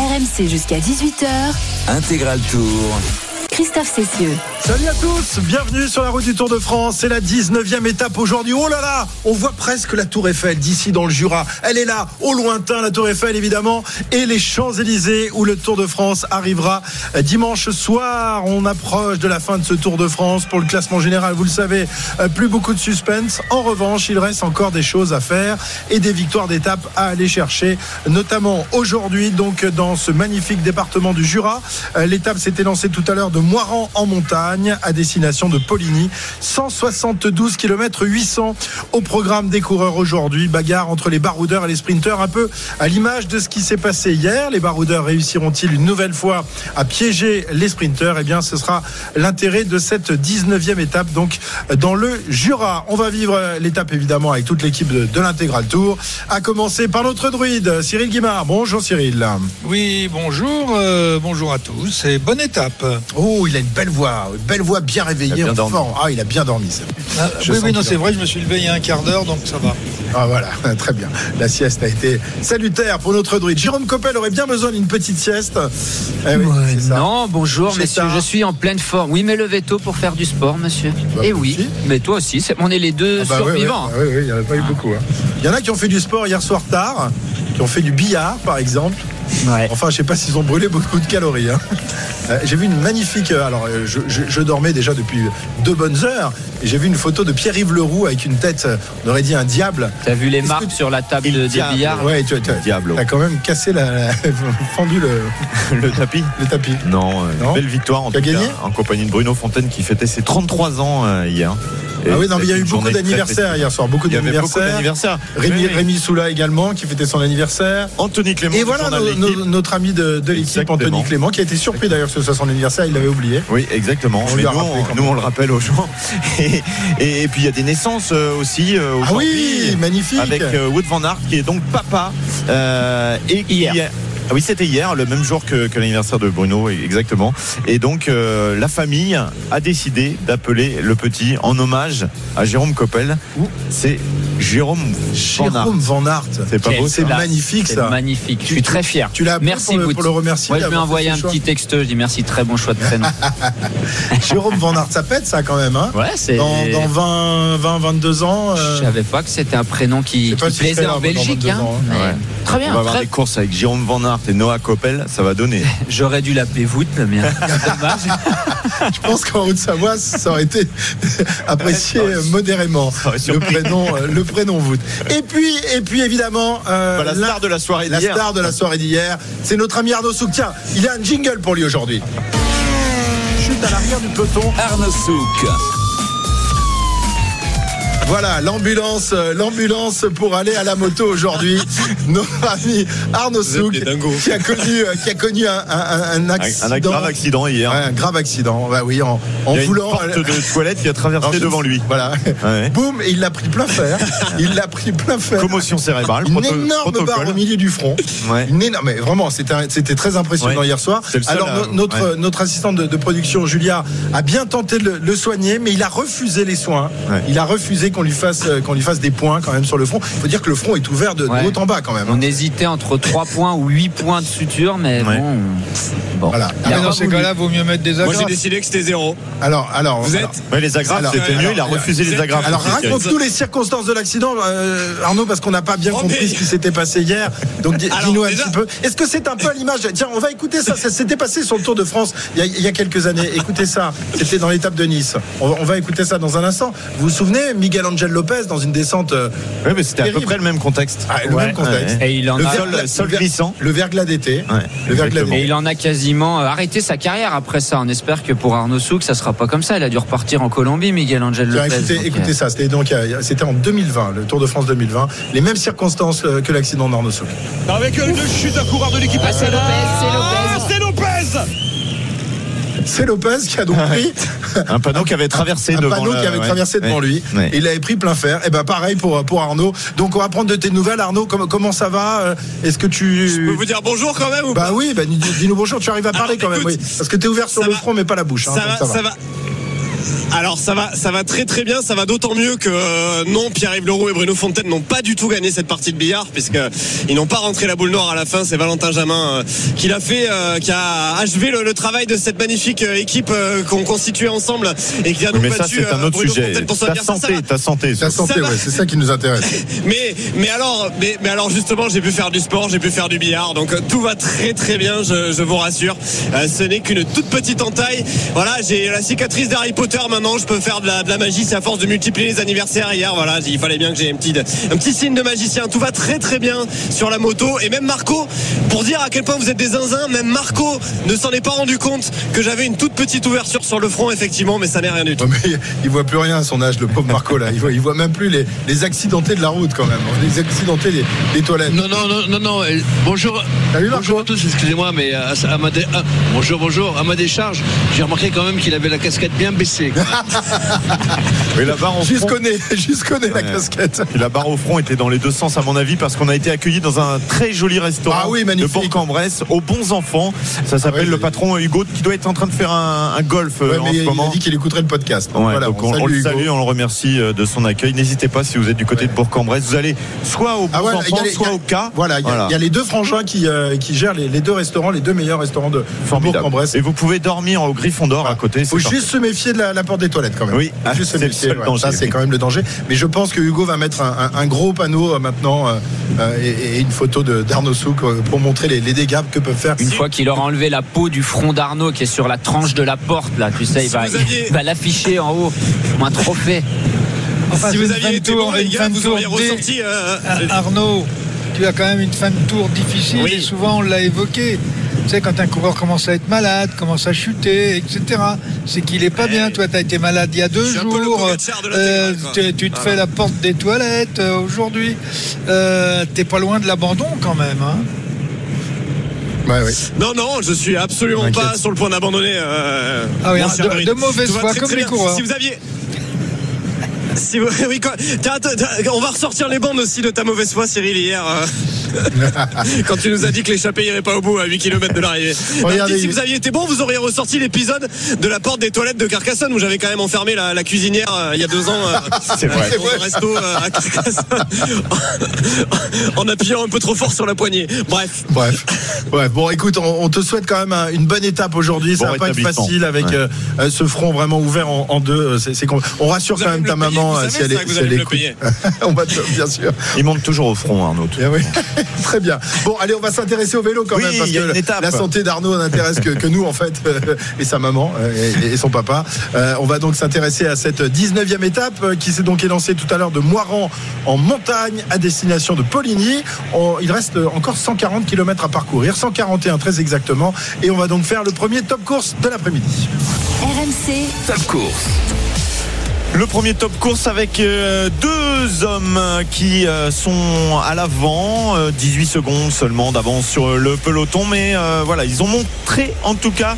RMC jusqu'à 18h. Intégral Tour. Christophe Cessieux. Salut à tous, bienvenue sur la route du Tour de France. C'est la 19e étape aujourd'hui. Oh là là, on voit presque la Tour Eiffel d'ici dans le Jura. Elle est là, au lointain, la Tour Eiffel évidemment, et les Champs-Élysées où le Tour de France arrivera dimanche soir. On approche de la fin de ce Tour de France pour le classement général. Vous le savez, euh, plus beaucoup de suspense. En revanche, il reste encore des choses à faire et des victoires d'étape à aller chercher, notamment aujourd'hui, donc dans ce magnifique département du Jura. Euh, l'étape s'était lancée tout à l'heure de Moiran en montagne à destination de Poligny. 172 km 800 au programme des coureurs aujourd'hui. Bagarre entre les baroudeurs et les sprinteurs, un peu à l'image de ce qui s'est passé hier. Les baroudeurs réussiront-ils une nouvelle fois à piéger les sprinteurs? Eh bien, ce sera l'intérêt de cette 19e étape, donc dans le Jura. On va vivre l'étape évidemment avec toute l'équipe de, de l'intégral tour, à commencer par notre druide, Cyril Guimard. Bonjour Cyril. Oui, bonjour, euh, bonjour à tous et bonne étape. Oh, il a une belle voix, une belle voix bien réveillée. En forme. Ah, il a bien dormi. ça. Ah, oui, oui, non, c'est vrai, je me suis levé il y a un quart d'heure, donc ça va. Ah voilà, très bien. La sieste a été salutaire pour notre druide. Jérôme Coppel aurait bien besoin d'une petite sieste. Eh oui, Ouais, c'est ça. non, bonjour messieurs, je suis en pleine forme. Oui, mais levez tôt pour faire du sport, monsieur. Bah, Et moi oui, aussi. mais toi aussi, c'est- on est les deux Ah bah, survivants. ouais, ouais, il n'y en a pas eu beaucoup. hein. Il y en a qui ont fait du sport hier soir tard, qui ont fait du billard par exemple. Ouais. Enfin, je sais pas s'ils ont brûlé beaucoup de calories. hein. Euh, J'ai vu une magnifique. euh, Alors, euh, je, je- je dormais déjà depuis deux bonnes heures. Et j'ai vu une photo de Pierre-Yves Leroux avec une tête, on aurait dit un diable. T'as vu les marques que- sur la table Il de, des billards Ouais, tu as, Diable. quand même cassé la, la- fendu le, Le tapis le tapis. Non, euh, Non belle victoire en Tu as tout gagné cas, en compagnie de Bruno Fontaine qui fêtait ses 33 ans euh, hier. Et ah oui, non, mais il y a eu beaucoup d'anniversaires hier soir, beaucoup d'anniversaires. Rémi, Oui, oui. Rémi Soula également qui fêtait son anniversaire. Anthony Clément. Et voilà notre ami de, de l'équipe. Anthony Clément, qui a été surpris d'ailleurs que ce soit son anniversaire, il l'avait oublié. Oui, exactement. On Mais lui a nous, rappelé on, nous, le rappelle aux gens. Et, et- et puis il y a des naissances euh, aussi euh, Ah aujourd'hui. oui, magnifique. Avec euh, Wood Van Aert qui est donc papa euh, et qui Hier. Ah oui, c'était hier, le même jour que, que l'anniversaire de Bruno, exactement. Et donc, euh, la famille a décidé d'appeler le petit en hommage à Jérôme Coppel. C'est Jérôme Van Aert. Jérôme Van Aert. C'est pas beau, C'est magnifique C'est ça. magnifique. Je suis très fier. Tu l'as appelé Merci, pour pour le remercier. Moi, je lui ai envoyé un choix. petit texto. Je dis merci, très bon choix de prénom. Jérôme Van Aert, ça pète ça quand même. Hein ouais, c'est. dans, dans 20, 20, 22 ans. euh, Je savais pas que c'était un prénom qui, qui plaisait en Belgique. 22 hein. ans, hein. Ouais. Très On bien. va avoir très- des courses avec Jérôme Van Aert et Noah Coppel, ça va donner. J'aurais dû l'appeler Voûte, le mien. Dommage. Je pense qu'en Haute-Savoie, ça aurait été apprécié euh, modérément. aurait Le prénom, euh, le prénom voûte. Et puis, et puis évidemment, euh, Bah, la star de la soirée la d'hier. star de la soirée d'hier, c'est notre ami Arnaud Souk. Tiens, il a un jingle pour lui aujourd'hui. Chute à l'arrière du peloton. Arnaud Souk. Voilà, l'ambulance, euh, l'ambulance pour aller à la moto aujourd'hui. Notre ami Arnaud Souk, qui a connu, euh, qui a connu un, un- un accident. un grave accident hier. Un grave accident. Bah oui, en, en Il y a une voulant. porte de toilette qui a traversé devant lui. Voilà. Ouais. Boum, et il l'a pris plein fer. Il l'a pris plein fer. Commotion cérébrale. Une énorme barre protocole. au milieu du front. Ouais. Une énorme, mais vraiment, c'était très impressionnant Ouais. hier soir. Seul Alors no- notre notre assistante de, de production Julia a bien tenté de le, le soigner, mais il a refusé les soins. Il a refusé qu'on lui fasse euh, qu'on lui fasse des points quand même sur le front. Il faut dire que le front est ouvert de, haut en bas quand même. On hésitait entre 3 points ou 8 points de suture, mais Ouais. bon. bon. Voilà. Il a Mais dans ces cas-là, vaut mieux mettre des Moi j'ai agrafes. décidé que c'était zéro. Alors alors Vous alors, êtes Ouais, les agrafes, c'était mieux. Il a refusé les agrafes. Alors raconte-nous les circonstances de l'accident, euh, Arnaud, parce qu'on n'a pas bien Oh, compris mais- ce qui s'était passé hier. Donc dis-nous un déjà- petit peu. Est-ce que c'est un peu à l'image? Tiens, on va écouter ça. Ça s'était passé sur le Tour de France il y a, il y a quelques années. Écoutez ça. C'était dans l'étape de Nice. On va, on va écouter ça dans un instant. Vous vous souvenez, Miguel Angel Lopez dans une descente. euh, Ouais, mais c'était à peu près le même contexte. ah, le Ouais, même contexte. ouais. Et il en Le a. Sol, verglas- sol glissant. Le verglas d'été. Ouais, Le verglas exactement. d'été. Et il en a quasiment euh, arrêté sa carrière après ça. On espère que pour Arnaud Souk, ça sera pas comme ça. Il a dû repartir en Colombie, Miguel Angel Lopez. écoutez, Donc, écoutez euh, ça, c'était donc c'était en 2020, le Tour de France 2020, les mêmes circonstances que l'accident d'Arnaud Souk. Avec une chute d'un coureur de l'équipe Ah, c'est Lopez, c'est Lopez. Ah, c'est Lopez qui a donc pris Un panneau qui avait traversé un devant panneau la- qui avait ouais. traversé devant Ouais. lui. Ouais. Il avait pris plein fer. Et ben pareil pour pour Arnaud. Donc on va prendre de tes nouvelles, Arnaud. Comment, comment ça va? Euh, Est-ce que tu Je peux vous dire bonjour quand même ou Bah pas? oui, bah, dis- dis-nous bonjour. Tu arrives à parler Alors, quand même, écoute, oui. Parce que t'es ouvert sur le va- front, mais pas la bouche. hein, ça, donc va, ça va. Alors ça va, ça va très très bien. Ça va d'autant mieux que euh, non, Pierre-Yves Leroux et Bruno Fontaine n'ont pas du tout gagné cette partie de billard puisque ils n'ont pas rentré la boule noire à la fin. C'est Valentin Jamin euh, qui l'a fait, euh, qui a achevé le, le travail de cette magnifique euh, équipe euh, qu'on constituait ensemble et qui a Oui, nous mais ça, battu c'est un euh, autre Bruno sujet. Fontaine pour son Ta. Ça santé, ta santé. Ta santé, Ça ouais, c'est ça qui nous intéresse. Mais, mais alors, mais, mais alors justement, j'ai pu faire du sport, j'ai pu faire du billard, donc euh, tout va très très bien, je, je vous rassure. Euh, ce n'est qu'une toute petite entaille. Voilà, j'ai la cicatrice d'Harry Potter maintenant, je peux faire de la, de la magie. C'est à force de multiplier les anniversaires hier. Voilà, il fallait bien que j'ai un petit, un petit signe de magicien. Tout va très très bien sur la moto. Et même Marco, pour dire à quel point vous êtes des zinzins, même Marco ne s'en est pas rendu compte que j'avais une toute petite ouverture sur le front, effectivement, mais ça n'est rien du tout. Mais il voit plus rien à son âge, le pauvre Marco là. Il voit, il voit même plus les, les accidentés de la route quand même. Les accidentés des, des toilettes. Non, non, non, non, non. euh, Bonjour, Salut, Marco. bonjour à tous, excusez-moi, mais à, à ma dé- ah, bonjour, bonjour. À ma décharge, j'ai remarqué quand même qu'il avait la casquette bien baissée. Oui, la barre au front. connais, juste connais la Ouais. casquette. Et la barre au front était dans les deux sens à mon avis parce qu'on a été accueillis dans un très joli restaurant Ah oui, de. Bourg-en-Bresse aux bons enfants. Ça s'appelle Ah oui, le patron Hugo qui doit être en train de faire un, un golf euh, Ouais, en mais ce il, moment. a dit qu'il écouterait le podcast. Donc Ouais, voilà, donc on, on, on le salue, on le remercie euh, de son accueil. N'hésitez pas si vous êtes du côté de Bourg-en-Bresse, vous allez soit aux bons Ah il enfants, les- il soit a- au cas. Voilà, il y, a- il y a les deux frangins qui, euh, qui gèrent les, les deux restaurants, les deux meilleurs restaurants de. Bourg-en-Bresse. Et vous pouvez dormir au Griffon d'Or à côté. faut c'est parfait. juste se méfier de la, la porte des toilettes quand même. Oui, Faut juste c'est le méfier. seul ouais. danger, Ça, c'est quand même le danger. Mais je pense que Hugo va mettre un, un- un gros panneau euh, maintenant euh, euh, et, et une photo de- d'Arnaud Souk pour montrer les, les dégâts que peuvent faire. Une fois qu'il aura enlevé la peau du front d'Arnaud qui est sur la tranche de la porte, là, tu sais, il Si va, vous aviez- il va l'afficher en haut comme un trophée. Enfin, si vous aviez été tour, bon, les une gars, fin de vous auriez ressorti. euh, Ah, Arnaud, tu as quand même une fin de tour difficile Oui. et souvent on l'a évoqué. Tu sais, quand un coureur commence à être malade, commence à chuter, etc., c'est qu'il est pas bien. Toi, tu as été malade il y a deux jours. Euh, tu, tu te Voilà. fais la porte des toilettes euh, aujourd'hui. Euh, T'es pas loin de l'abandon quand même. Hein Ouais. Non, non, je suis absolument pas sur le point d'abandonner. euh, Ah oui, mon cher de- mauvaise foi, très, comme très les coureurs. Si vous aviez. Si vous- oui, quoi. On va ressortir les bandes aussi de ta mauvaise foi, Cyril, hier. quand tu nous as dit que l'échappée irait pas au bout à 8 km de l'arrivée. Regardez, Non, si vous aviez été bon, vous auriez ressorti l'épisode de la porte des toilettes de Carcassonne où j'avais quand même enfermé la, la cuisinière euh, il y a deux ans. euh, C'est vrai. dans un resto euh, à Carcassonne en appuyant un peu trop fort sur la poignée. Bref. Bref. Bref. Bon, écoute, on, on te souhaite quand même un- une bonne étape aujourd'hui. Ça Bon va pas être facile avec Ouais. ce front vraiment ouvert en, en deux. C'est, c'est con- on rassure Vous quand même me ta payer, maman si elle ça est, que vous si allez elle me le écoute. payer. on va te, bien sûr. Il monte toujours au front, Arnaud. Eh oui. Très bien. Bon, allez, on va s'intéresser au vélo quand Oui, même parce il y a que une étape. la santé d'Arnaud n'intéresse que, que nous en fait euh, et sa maman euh, et, et son papa. Euh, on va donc s'intéresser à cette 19e étape euh, qui s'est donc élancée tout à l'heure de Moiran en montagne à destination de Poligny. On- il reste encore 140 km à parcourir, 141 très exactement, et on va donc faire le premier top course de l'après-midi. RMC, Top course. Le premier top course avec euh, deux hommes qui euh, sont à l'avant, euh, 18 secondes seulement d'avance sur le peloton, mais euh, voilà, ils ont montré en tout cas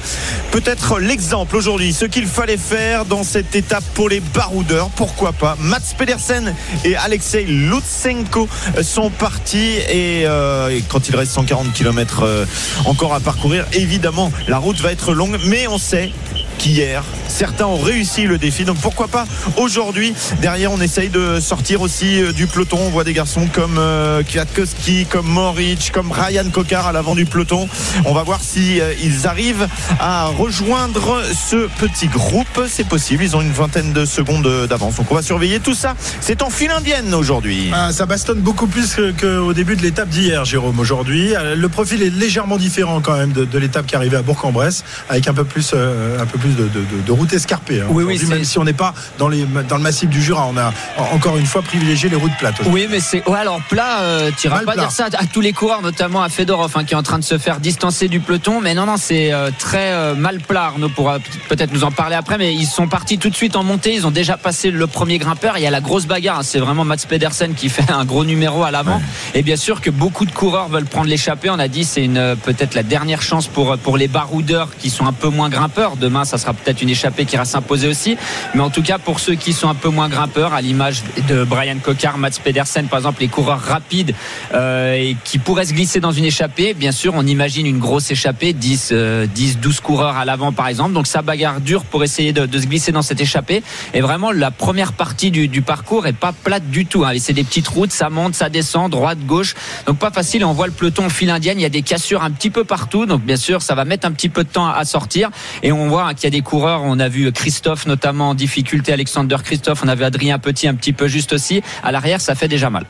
peut-être l'exemple aujourd'hui, ce qu'il fallait faire dans cette étape pour les baroudeurs, pourquoi pas. Mats Pedersen et Alexei Lutsenko sont partis euh, et quand il reste 140 km encore à parcourir, évidemment la route va être longue, mais on sait qu'hier, certains ont réussi le défi. Donc pourquoi pas aujourd'hui Derrière, on essaye de sortir aussi euh, du peloton. On voit des garçons comme euh, Kwiatkowski, comme Moric, comme Ryan Kokar à l'avant du peloton. On va voir si euh, ils arrivent à rejoindre ce petit groupe. C'est possible. Ils ont une vingtaine de secondes d'avance. Donc on va surveiller tout ça. C'est en file indienne aujourd'hui. Ah, ça bastonne beaucoup plus qu'au début de l'étape d'hier, Jérôme, aujourd'hui. Euh, Le profil est légèrement différent quand même de, de l'étape qui arrivait à Bourg-en-Bresse, avec un peu plus, euh, un peu plus de, de- de- de route escarpée. hein. Oui, oui, même si on n'est pas dans, les, dans le massif du Jura, on a en- encore une fois privilégié les routes plates. Oui, mais c'est. Ouais, alors plat, euh, tu iras Mal pas plat. dire ça à tous les coureurs, notamment à Fedorov, hein, qui est en train de se faire distancer du peloton. Mais non, non, c'est euh, très euh, mal plat. Arnaud pourra peut-être nous en parler après. Mais ils sont partis tout de suite en montée. Ils ont déjà passé le premier grimpeur. Il y a la grosse bagarre. hein. C'est vraiment Mats Pedersen qui fait un gros numéro à l'avant. Et bien sûr que beaucoup de coureurs veulent prendre l'échappée. On a dit c'est euh, peut-être la dernière chance pour pour les baroudeurs qui sont un peu moins grimpeurs. Demain, ça sera peut-être une échappée qui ira s'imposer aussi. Mais en tout cas, pour ceux qui sont un peu moins grimpeurs, à l'image de Brian Cocard, Mats Pedersen, par exemple, les coureurs rapides euh, et qui pourraient se glisser dans une échappée, bien sûr, on imagine une grosse échappée, 10, 10 12 coureurs à l'avant, par exemple. Donc ça bagarre dur pour essayer de, se glisser dans cette échappée. Et vraiment, la première partie du, parcours est pas plate du tout. Hein. C'est des petites routes, ça monte, ça descend, droite, gauche. Donc pas facile. On voit le peloton fil indienne. Il y a des cassures un petit peu partout. Donc bien sûr, ça va mettre un petit peu de temps à sortir. Et on voit qu'il y a des coureurs. On a vu Christophe notamment en difficulté, Alexander Christophe. On avait Adrien Petit un petit peu juste aussi. À l'arrière, ça fait déjà mal.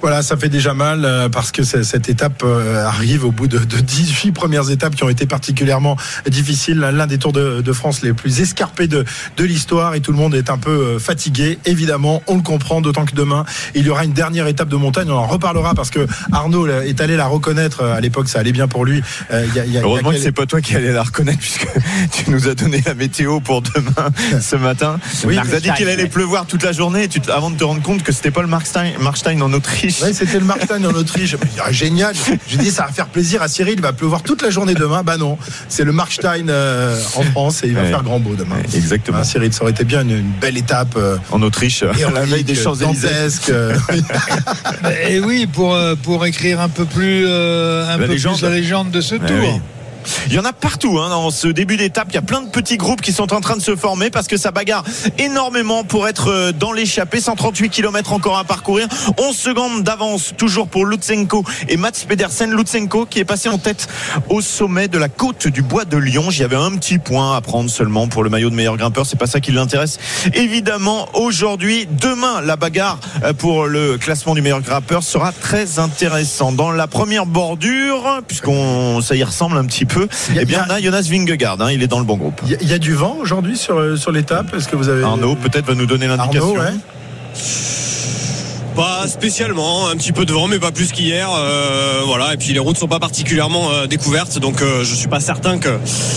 Voilà, ça fait déjà mal euh, parce que cette étape euh, arrive au bout de, de 18 premières étapes qui ont été particulièrement difficiles. L'un des Tours de, France les plus escarpés de, de l'histoire et tout le monde est un peu euh, fatigué. Évidemment, on le comprend, d'autant que demain, il y aura une dernière étape de montagne. On en reparlera parce que Arnaud est allé la reconnaître. À l'époque, ça allait bien pour lui. Y a, y a, Heureusement y a... que c'est pas toi qui allais la reconnaître puisque tu nous as donné la météo pour demain ce matin. Oui, tu as dit qu'il allait pleuvoir toute la journée tu, avant de te rendre compte que c'était pas le Markstein, Markstein en Autriche. Oui, c'était le Markstein en Autriche. Génial. J'ai dit ça va faire plaisir à Cyril. Il va pleuvoir toute la journée demain. Bah non, c'est le Markstein euh, en France et il va ouais. faire grand beau demain. Exactement. Ah, Cyril, ça aurait été bien une, une belle étape euh, en Autriche, et à la veille des Champs-Élysées. Euh, et oui, pour pour écrire un peu plus euh, un la peu légende. plus la légende de ce Ouais, tour. oui. Il y en a partout hein, dans ce début d'étape. Il y a plein de petits groupes qui sont en train de se former parce que ça bagarre énormément pour être euh, dans l'échappée. 138 km encore à parcourir. 11 secondes d'avance toujours pour Lutsenko et Mats Pedersen. Lutsenko qui est passé en tête au sommet de la côte du bois de Lyon. J'y avais un petit point à prendre seulement pour le maillot de meilleur grimpeur. C'est pas ça qui l'intéresse. Évidemment, aujourd'hui, demain, la bagarre euh, pour le classement du meilleur grimpeur sera très intéressant. Dans la première bordure, puisqu'on ça y ressemble un petit peu peu. Il y a- Eh bien, il y a- a Jonas Vingegaard, hein, il est dans le bon groupe. Il y, a- il y a du vent aujourd'hui sur, euh, sur l'étape. Est-ce que vous avez Arnaud, peut-être va nous donner l'indication. Arnaud, ouais. Pas spécialement, un petit peu de vent, mais pas plus qu'hier. euh, voilà, et puis les routes sont pas particulièrement euh, découvertes, donc euh, je suis pas certain que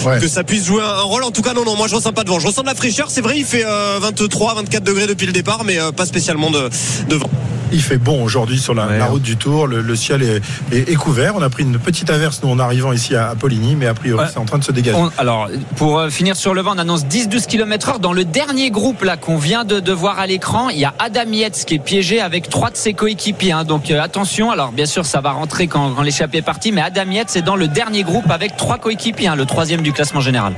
Ouais. que ça puisse jouer un, rôle. En tout cas, non, non, moi je ressens pas de vent. Je ressens de la fraîcheur. C'est vrai, il fait euh, 23, 24 degrés depuis le départ, mais euh, pas spécialement de, de vent. Il fait bon aujourd'hui sur la, Ouais. la route du Tour. Le, le ciel est, est- est couvert. On a pris une petite averse nous en arrivant ici à, à Poligny, mais a priori Ouais. c'est en train de se dégager. On- alors, pour euh, finir sur le vent, on annonce 10-12 km heure. Dans le dernier groupe là qu'on vient de, de voir à l'écran, il y a Adam Yates qui est piégé avec trois de ses coéquipiers. hein. Donc euh, attention, alors bien sûr ça va rentrer quand, quand l'échappée est partie, mais Adam Yates est dans le dernier groupe avec trois coéquipiers, hein, le troisième du classement général.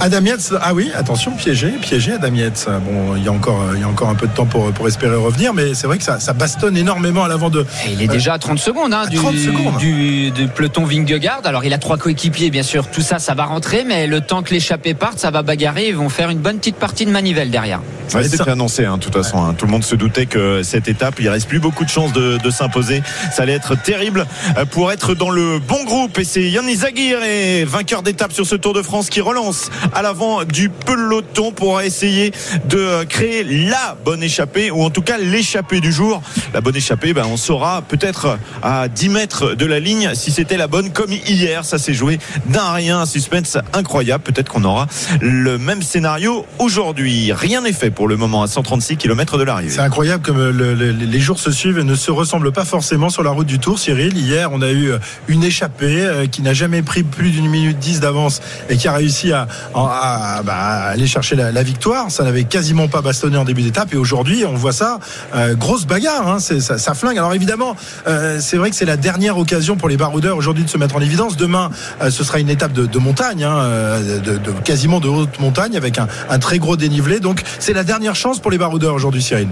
Adam Yates, ah oui, attention, piégé, piégé Adam Yates. Bon, il y a encore, il y a encore un peu de temps pour, pour espérer revenir, mais c'est vrai que ça, ça bastonne énormément à l'avant de. Et il est déjà à 30 secondes, hein, À du, 30 secondes. Du, du peloton Vingegaard. Alors il a trois coéquipiers, bien sûr. Tout ça, ça va rentrer, mais le temps que l'échappée parte, ça va bagarrer. Ils vont faire une bonne petite partie de manivelle derrière. Ouais, être c'était annoncé, hein, de toute façon. hein. Tout le monde se doutait que cette étape, il reste plus beaucoup de chances de, de s'imposer. Ça allait être terrible euh, pour être dans le bon groupe. Et c'est Yann Izagir, vainqueur d'étape sur ce Tour de France, qui relance à l'avant du peloton pour essayer de euh, créer la bonne échappée, ou en tout cas l'échappée du jour. La bonne échappée, ben, on saura peut-être à 10 mètres de la ligne si c'était la bonne, comme hier. Ça s'est joué d'un rien, un suspense incroyable. Peut-être qu'on aura le même scénario aujourd'hui. Rien n'est fait pour le moment à 136 km de l'arrivée. C'est incroyable comme le- les jours se suivent et ne se ressemblent pas forcément sur la route du Tour. Cyril, hier, on a eu une échappée euh, qui n'a jamais pris plus d'une minute dix d'avance et qui a réussi à, à- à- bah, à aller chercher la, victoire. Ça n'avait quasiment pas bastonné en début d'étape et aujourd'hui, on voit ça, euh, grosse bagarre, hein, ça, flingue. Alors évidemment, euh, c'est vrai que c'est la dernière occasion pour les baroudeurs aujourd'hui de se mettre en évidence. Demain, euh, ce sera une étape de, montagne, hein, de, de- quasiment de haute montagne avec un, un très gros dénivelé. Donc c'est la dernière chance pour les baroudeurs aujourd'hui, Cyril.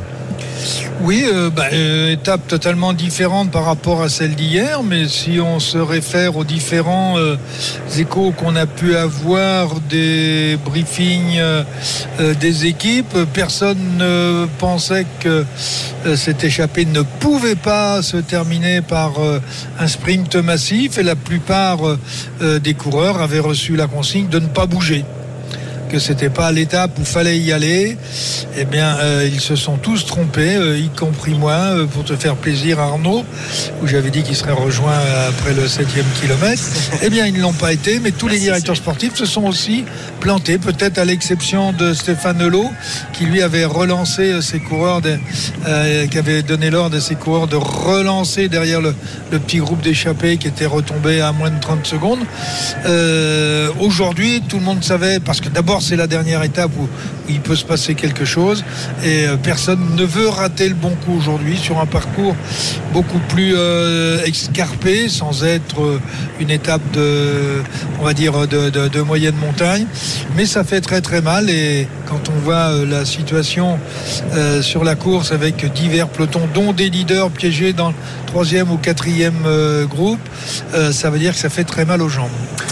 Oui, euh, bah, euh, étape totalement différente par rapport à celle d'hier, mais si on se réfère aux différents euh, échos qu'on a pu avoir des briefings des équipes, personne ne pensait que cette échappée ne pouvait pas se terminer par un sprint massif et la plupart des coureurs avaient reçu la consigne de ne pas bouger que c'était pas l'étape où fallait y aller. Eh bien, euh, ils se sont tous trompés, euh, y compris moi, euh, pour te faire plaisir, Arnaud, où j'avais dit qu'il serait rejoint après le septième kilomètre. Eh bien, ils ne l'ont pas été, mais tous les directeurs sportifs se sont aussi plantés, peut-être à l'exception de Stéphane Hulot, qui lui avait relancé ses coureurs, de- qui avait donné l'ordre à ses coureurs de relancer derrière le, le petit groupe d'échappés qui était retombé à moins de 30 secondes. Aujourd'hui, tout le monde savait, parce que d'abord c'est la dernière étape où, il peut se passer quelque chose, et euh, personne ne veut rater le bon coup aujourd'hui sur un parcours beaucoup plus euh, escarpé, sans être euh, une étape de, on dire, de, moyenne montagne. Mais ça fait très très mal, et quand on voit la situation sur la course avec divers pelotons, dont des leaders piégés dans le troisième ou quatrième groupe, ça veut dire que ça fait très mal aux jambes.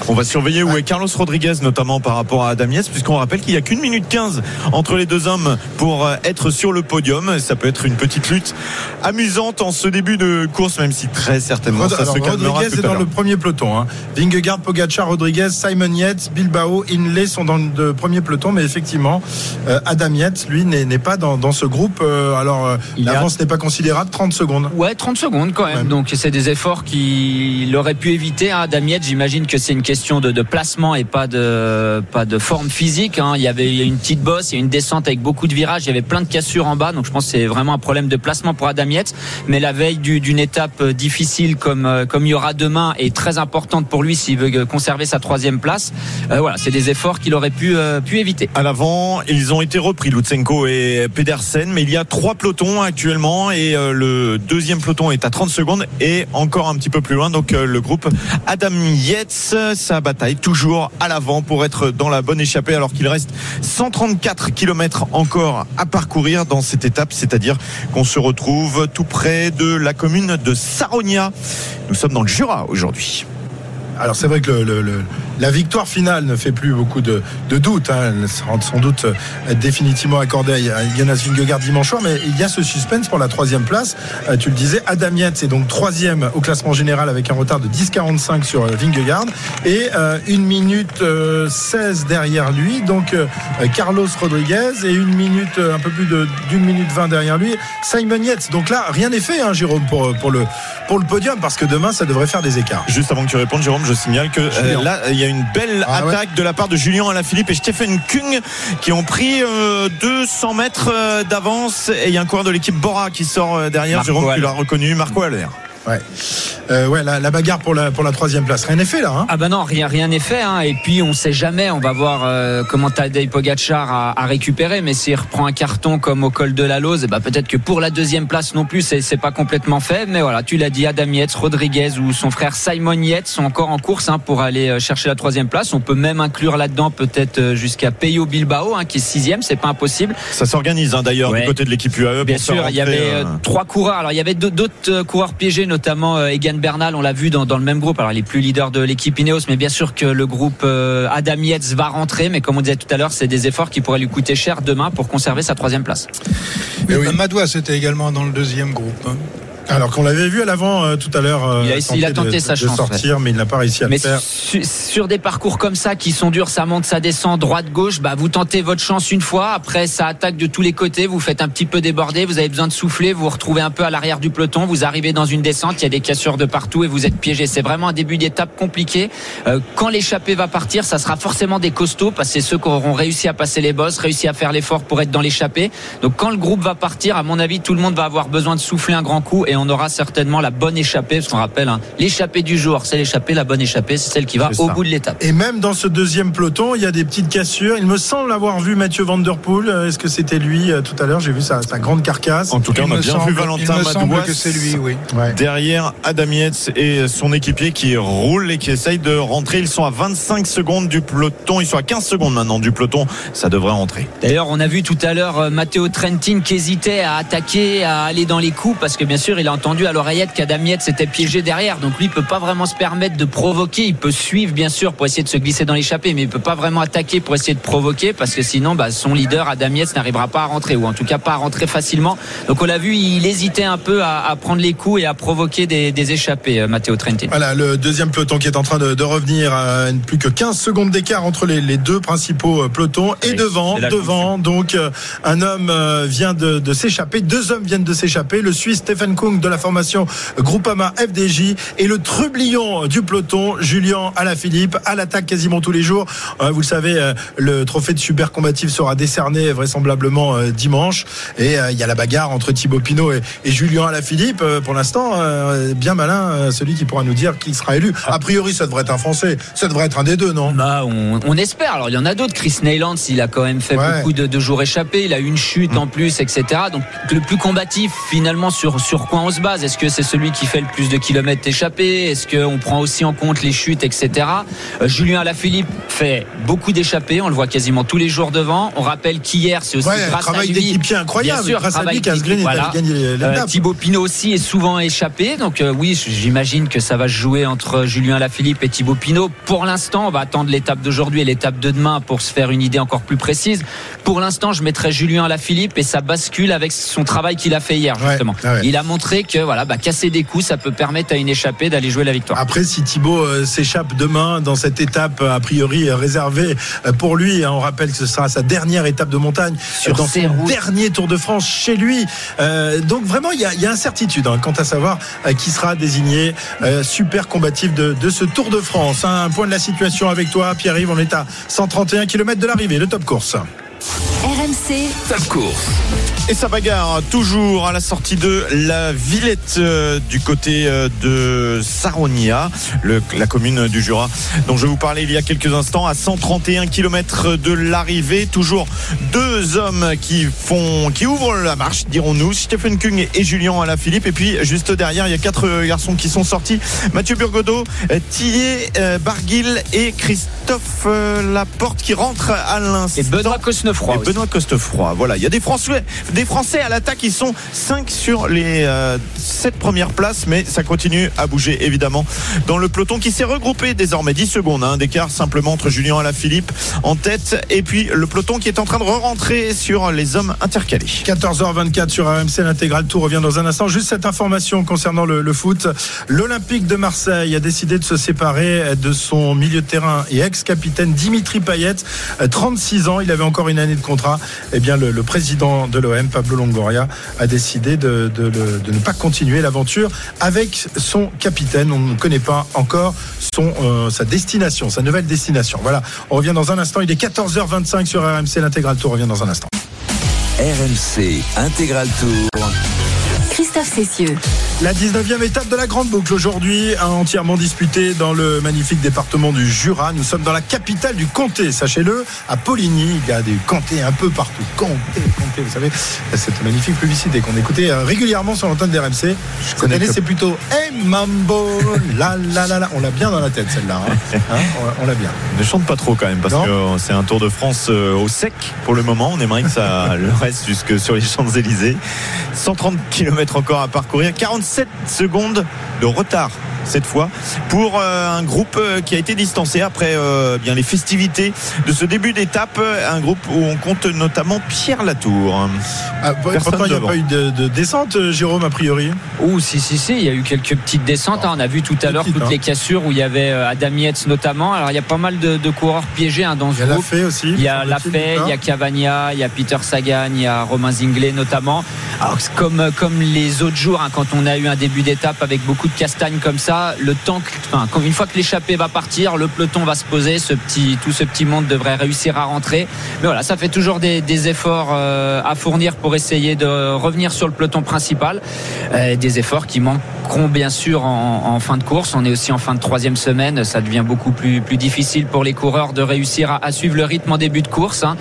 On va surveiller où est Carlos Rodriguez, notamment par rapport à Adam puisqu'on rappelle qu'il n'y a qu'une minute 15 entre les deux hommes pour euh, être sur le podium. Ça peut être une petite lutte amusante en ce début de course, même si très certainement Rod- ça alors, se calmera Rodriguez tout est à dans le premier peloton. Hein. Vingegaard, Pogacar, Rodriguez, Simon Yates, Bilbao, Inlay sont dans le premier peloton, mais effectivement, euh, Adam Yates, lui, n'est pas dans, dans ce groupe. Euh, alors, euh, y a- l'avance n'est pas considérable, 30 secondes. Ouais, 30 secondes quand même. Ouais. Donc c'est des efforts qu'il aurait pu éviter. Hein. Damiette, j'imagine que c'est une question de, de placement et pas de pas de forme physique. Hein. Il y avait une petite bosse, il y a une descente avec beaucoup de virages, il y avait plein de cassures en bas. Donc je pense que c'est vraiment un problème de placement pour Adam Yates. Mais la veille du- d'une étape euh, difficile comme euh, comme il y aura demain est très importante pour lui s'il veut euh, conserver sa troisième place. Euh, voilà, c'est des efforts qu'il aurait pu euh, pu éviter. À l'avant, ils ont été repris, Lutsenko et Pedersen, mais il y a trois pelotons actuellement et euh, le deuxième peloton est à 30 secondes et encore un petit peu plus loin. Donc le groupe Adam Yates, sa bataille toujours à l'avant pour être dans la bonne échappée alors qu'il reste 134 km encore à parcourir dans cette étape, c'est-à-dire qu'on se retrouve tout près de la commune de Saronia. Nous sommes dans le Jura aujourd'hui. Alors c'est vrai que le- le- le- la victoire finale ne fait plus beaucoup de, de doute. Hein. Elle sera sans doute euh, définitivement accordée à Jonas Vingegaard dimanche soir, mais il y a ce suspense pour la troisième place. Euh, tu le disais, Adam Yates est donc troisième au classement général avec un retard de 10,45 sur euh, Vingegaard et une minute euh, 16 derrière lui. Donc Carlos Rodriguez et une minute, un peu plus d'une minute 20 derrière lui, Simon Yates. Donc là, rien n'est fait, hein, Jérôme, pour, pour, le, pour le podium, parce que demain, ça devrait faire des écarts. Juste avant que tu répondes, Jérôme, je signale que euh, là, il y a une belle Ah ouais. attaque de la part de Julien Alaphilippe et Stephen Kung qui ont pris euh, 200 mètres euh, d'avance. Et il y a un coureur de l'équipe Bora qui sort euh, derrière. Marco Jérôme, tu l'as reconnu, Marco Haller. Ouais, Euh, ouais la, la bagarre pour la, pour la troisième place. Rien n'est fait là. Hein Ah bah non, rien rien n'est fait. Hein. Et puis on sait jamais. On va voir euh, comment Tadej Pogacar a, a récupéré. Mais s'il reprend un carton comme au col de la Lose, bah peut-être que pour la deuxième place non plus, c'est c'est pas complètement fait. Mais voilà, tu l'as dit, Adam Yates, Rodriguez ou son frère Simon Yates sont encore en course hein, pour aller euh, chercher la troisième place. On peut même inclure là-dedans peut-être jusqu'à Peyo Bilbao, hein, qui est sixième. C'est pas impossible. Ça s'organise hein, d'ailleurs Ouais. du côté de l'équipe UAE. Bien pour se sûr, il y avait euh, trois coureurs. Alors il y avait deux- d'autres coureurs piégés, notamment euh, Egan Bernal. On l'a vu dans, le même groupe. Alors il est plus leader de l'équipe Ineos, mais bien sûr que le groupe euh, Adam Yates va rentrer. Mais comme on disait tout à l'heure, c'est des efforts qui pourraient lui coûter cher demain pour conserver sa troisième place. Eh oui. Également dans le deuxième groupe. Alors qu'on l'avait vu à l'avant euh, tout à l'heure. euh, Il il a tenté de, sa de chance, sortir, mais il n'a pas réussi à Mais le faire. su- sur des parcours comme ça qui sont durs, ça monte, ça descend, droite, gauche, bah vous tentez votre chance une fois, après ça attaque de tous les côtés, vous faites un petit peu déborder, vous avez besoin de souffler, vous vous retrouvez un peu à l'arrière du peloton, vous arrivez dans une descente, il y a des cassures de partout et vous êtes piégé. C'est vraiment un début d'étape compliqué. Euh, quand l'échappée va partir, ça sera forcément des costauds parce que c'est ceux qui auront réussi à passer les bosses, réussi à faire l'effort pour être dans l'échappée. Donc quand le groupe va partir, à mon avis, tout le monde va avoir besoin de souffler un grand coup et on aura certainement la bonne échappée, parce qu'on rappelle, hein, l'échappée du jour, c'est l'échappée, la bonne échappée, c'est celle qui va au ça. bout de l'étape. Et même dans ce deuxième peloton, il y a des petites cassures. Il me semble avoir vu Mathieu Van Der Poel. Euh, Est-ce que c'était lui euh, tout à l'heure? J'ai vu sa, sa grande carcasse. En tout cas, Il on a bien semble- vu Valentin Madouas que c'est lui, oui. Ouais. derrière Adam Yates et son équipier qui roule et qui essaye de rentrer. Ils sont à 25 secondes du peloton. Ils sont à 15 secondes maintenant du peloton. Ça devrait rentrer. D'ailleurs, on a vu tout à l'heure euh, Matteo Trentin qui hésitait à attaquer, à aller dans les coups, parce que bien sûr, il a entendu à l'oreillette qu'Adam Yates s'était piégé derrière. Donc lui, il peut pas vraiment se permettre de provoquer. Il peut suivre, bien sûr, pour essayer de se glisser dans l'échappée, mais il peut pas vraiment attaquer pour essayer de provoquer parce que sinon, bah, son leader, Adam Yates, n'arrivera pas à rentrer ou en tout cas pas à rentrer facilement. Donc on l'a vu, il hésitait un peu à, à prendre les coups et à provoquer des, des échappées, euh, Matteo Trentin. Voilà, le deuxième peloton qui est en train de, de revenir à plus que 15 secondes d'écart entre les, les, deux principaux euh, pelotons. Et Oui, devant, devant, donc euh, un homme euh, vient de, de s'échapper, deux hommes viennent de s'échapper. Le Suisse Stephen De la formation Groupama FDJ et le trublion du peloton Julien Alaphilippe à l'attaque quasiment tous les jours. Vous le savez, euh, le trophée de super combatif sera décerné vraisemblablement euh, dimanche. Et euh, il y a la bagarre entre Thibaut Pinot et, et Julien Alaphilippe. Pour l'instant, bien malin, celui qui pourra nous dire qui sera élu. A priori, ça devrait être un Français. Ça devrait être un des deux, non? Bah, on, on espère. Alors, il y en a d'autres. Chris Neylands, il a quand même fait Ouais. beaucoup de, de jours échappés. Il a eu une chute en plus, etc. Donc, le plus combatif, finalement, sur, sur quoi on se base? Est-ce que c'est celui qui fait le plus de kilomètres échappés? Est-ce qu'on prend aussi en compte les chutes, etc. Euh, Julien Alaphilippe fait beaucoup d'échappées. On le voit quasiment tous les jours devant. On rappelle qu'hier, c'est aussi Ouais, grâce à travail lui. d'équipier incroyable. Bien sûr, grâce à lui, voilà. Euh. Thibaut Pinot aussi est souvent échappé. Donc euh, oui, j'imagine que ça va se jouer entre Julien Lafilippe et Thibaut Pinot. Pour l'instant, on va attendre l'étape d'aujourd'hui et l'étape de demain pour se faire une idée encore plus précise. Pour l'instant, je mettrais Julien Lafilippe et ça bascule avec son travail qu'il a fait hier Ouais, justement. ouais. Il a montré que voilà, bah, casser des coups, ça peut permettre à une échappée d'aller jouer la victoire. Après, si Thibaut euh, s'échappe demain dans cette étape euh, a priori euh, réservée pour lui, hein, on rappelle que ce sera sa dernière étape de montagne Sur dans ses son routes. dernier Tour de France chez lui. Euh, donc vraiment, il y a, il y a incertitude hein, quant à savoir euh, qui sera désigné super combatif de, de ce Tour de France. hein. Un point de la situation avec toi, Pierre-Yves. On est à 131 km de l'arrivée, le top course. RMC, Top course. Et ça bagarre toujours à la sortie de la Villette euh, du côté euh, de Saronia, le- la commune du Jura dont je vous parlais il y a quelques instants, à 131 km de l'arrivée. Toujours deux hommes qui font, qui ouvrent la marche, dirons-nous, Stephen Kung et Julien Alaphilippe. Et puis juste derrière, il y a quatre euh, garçons qui sont sortis Mathieu Burgodeau, Tillet euh, Barguil et Christophe euh, Laporte qui rentrent à l'instant. Et Benoît Cosnefroy. Et aussi. Benoît Costefroy. Voilà, il y a des Français, des Français à l'attaque. Ils sont 5 sur les 7 premières places, mais ça continue à bouger évidemment dans le peloton qui s'est regroupé désormais 10 secondes hein, d'écart simplement entre Julien Alaphilippe en tête et puis le peloton qui est en train de re-rentrer sur les hommes intercalés. 14h24 sur RMC, l'intégral tour revient dans un instant. Juste cette information concernant le, le foot. L'Olympique de Marseille a décidé de se séparer de son milieu de terrain et ex-capitaine Dimitri Payet, Euh, 36 ans. Il avait encore une année de contrat. Eh bien, le, président de l'OM, Pablo Longoria, a décidé de ne pas continuer l'aventure avec son capitaine. On ne connaît pas encore son, euh, sa destination, sa nouvelle destination. Voilà. On revient dans un instant. Il est 14h25 sur RMC. L'intégral tour revient dans un instant. RMC Intégral Tour. Christophe Cessieux. La 19e étape de la Grande Boucle aujourd'hui, a entièrement disputée dans le magnifique département du Jura. Nous sommes dans la capitale du comté, sachez-le, à Poligny. Il y a des comtés un peu partout. Comté, comté, vous savez, cette magnifique publicité qu'on écoutait euh, régulièrement sur l'antenne d'RMC. Cette connais année, que- c'est plutôt Hey Mambo, la la la la. On l'a bien dans la tête celle-là. hein. Hein, on- l'a bien. Ne chante pas trop quand même parce Non. que euh, c'est un Tour de France euh, au sec pour le moment. On aimerait que ça le reste jusque sur les Champs-Élysées. 130 km encore à parcourir, 47 secondes de retard cette fois pour euh, un groupe euh, qui a été distancé après euh, bien les festivités de ce début d'étape, un groupe où on compte notamment Pierre Latour. Ah, il n'y a pas eu de, de descente, Jérôme, a priori. Ouh, si, si, si, il y a eu quelques petites descentes. hein. On a vu tout à l'heure toutes hein. les cassures où il y avait Adam Yates notamment. Alors, il y a pas mal de, de coureurs piégés hein, dans Il ce y a la groupe. fait aussi. Il y a Lafay, il y a. Cavagna, il y a Peter Sagan, il y a Romain Zinglet notamment. Alors, c'est comme, comme les autres jours, hein, quand on a eu un début d'étape avec beaucoup de castagnes comme ça, le temps, enfin, une fois que l'échappée va partir, le peloton va se poser, ce petit, tout ce petit monde devrait réussir à rentrer. Mais voilà, ça fait toujours des, des efforts euh, à fournir pour essayer de revenir sur le peloton principal. Euh, des efforts qui manquent retrouveront bien sûr en, en fin de course. On est aussi en fin de troisième semaine. Ça devient beaucoup plus, plus difficile pour les coureurs de réussir à, à suivre le rythme en début de course. hein.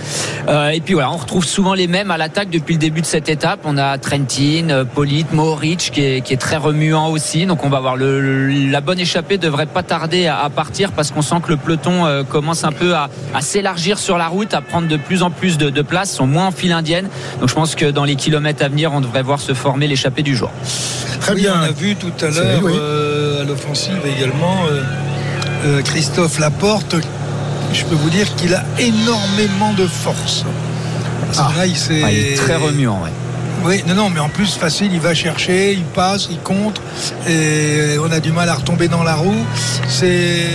Euh, et puis voilà, on retrouve souvent les mêmes à l'attaque depuis le début de cette étape. Trentin, euh, Polite, Mohoric qui est, qui est très remuant aussi. Donc on va voir le, le- la bonne échappée devrait pas tarder à, à partir parce qu'on sent que le peloton euh, commence un peu à, à s'élargir sur la route, à prendre de plus en plus de, de place, sont moins en file indienne. Donc je pense que dans les kilomètres à venir, on devrait voir se former l'échappée du jour. Très Oui, bien. on a vu tout à l'heure oui. euh, à l'offensive également euh, euh, Christophe Laporte. Je peux vous dire qu'il a énormément de force. Ah. là, il, s'est- Ah, il est très remuant. ouais. Oui, non, non, mais en plus facile, il va chercher, il passe, il contre, et on a du mal à retomber dans la roue. C'est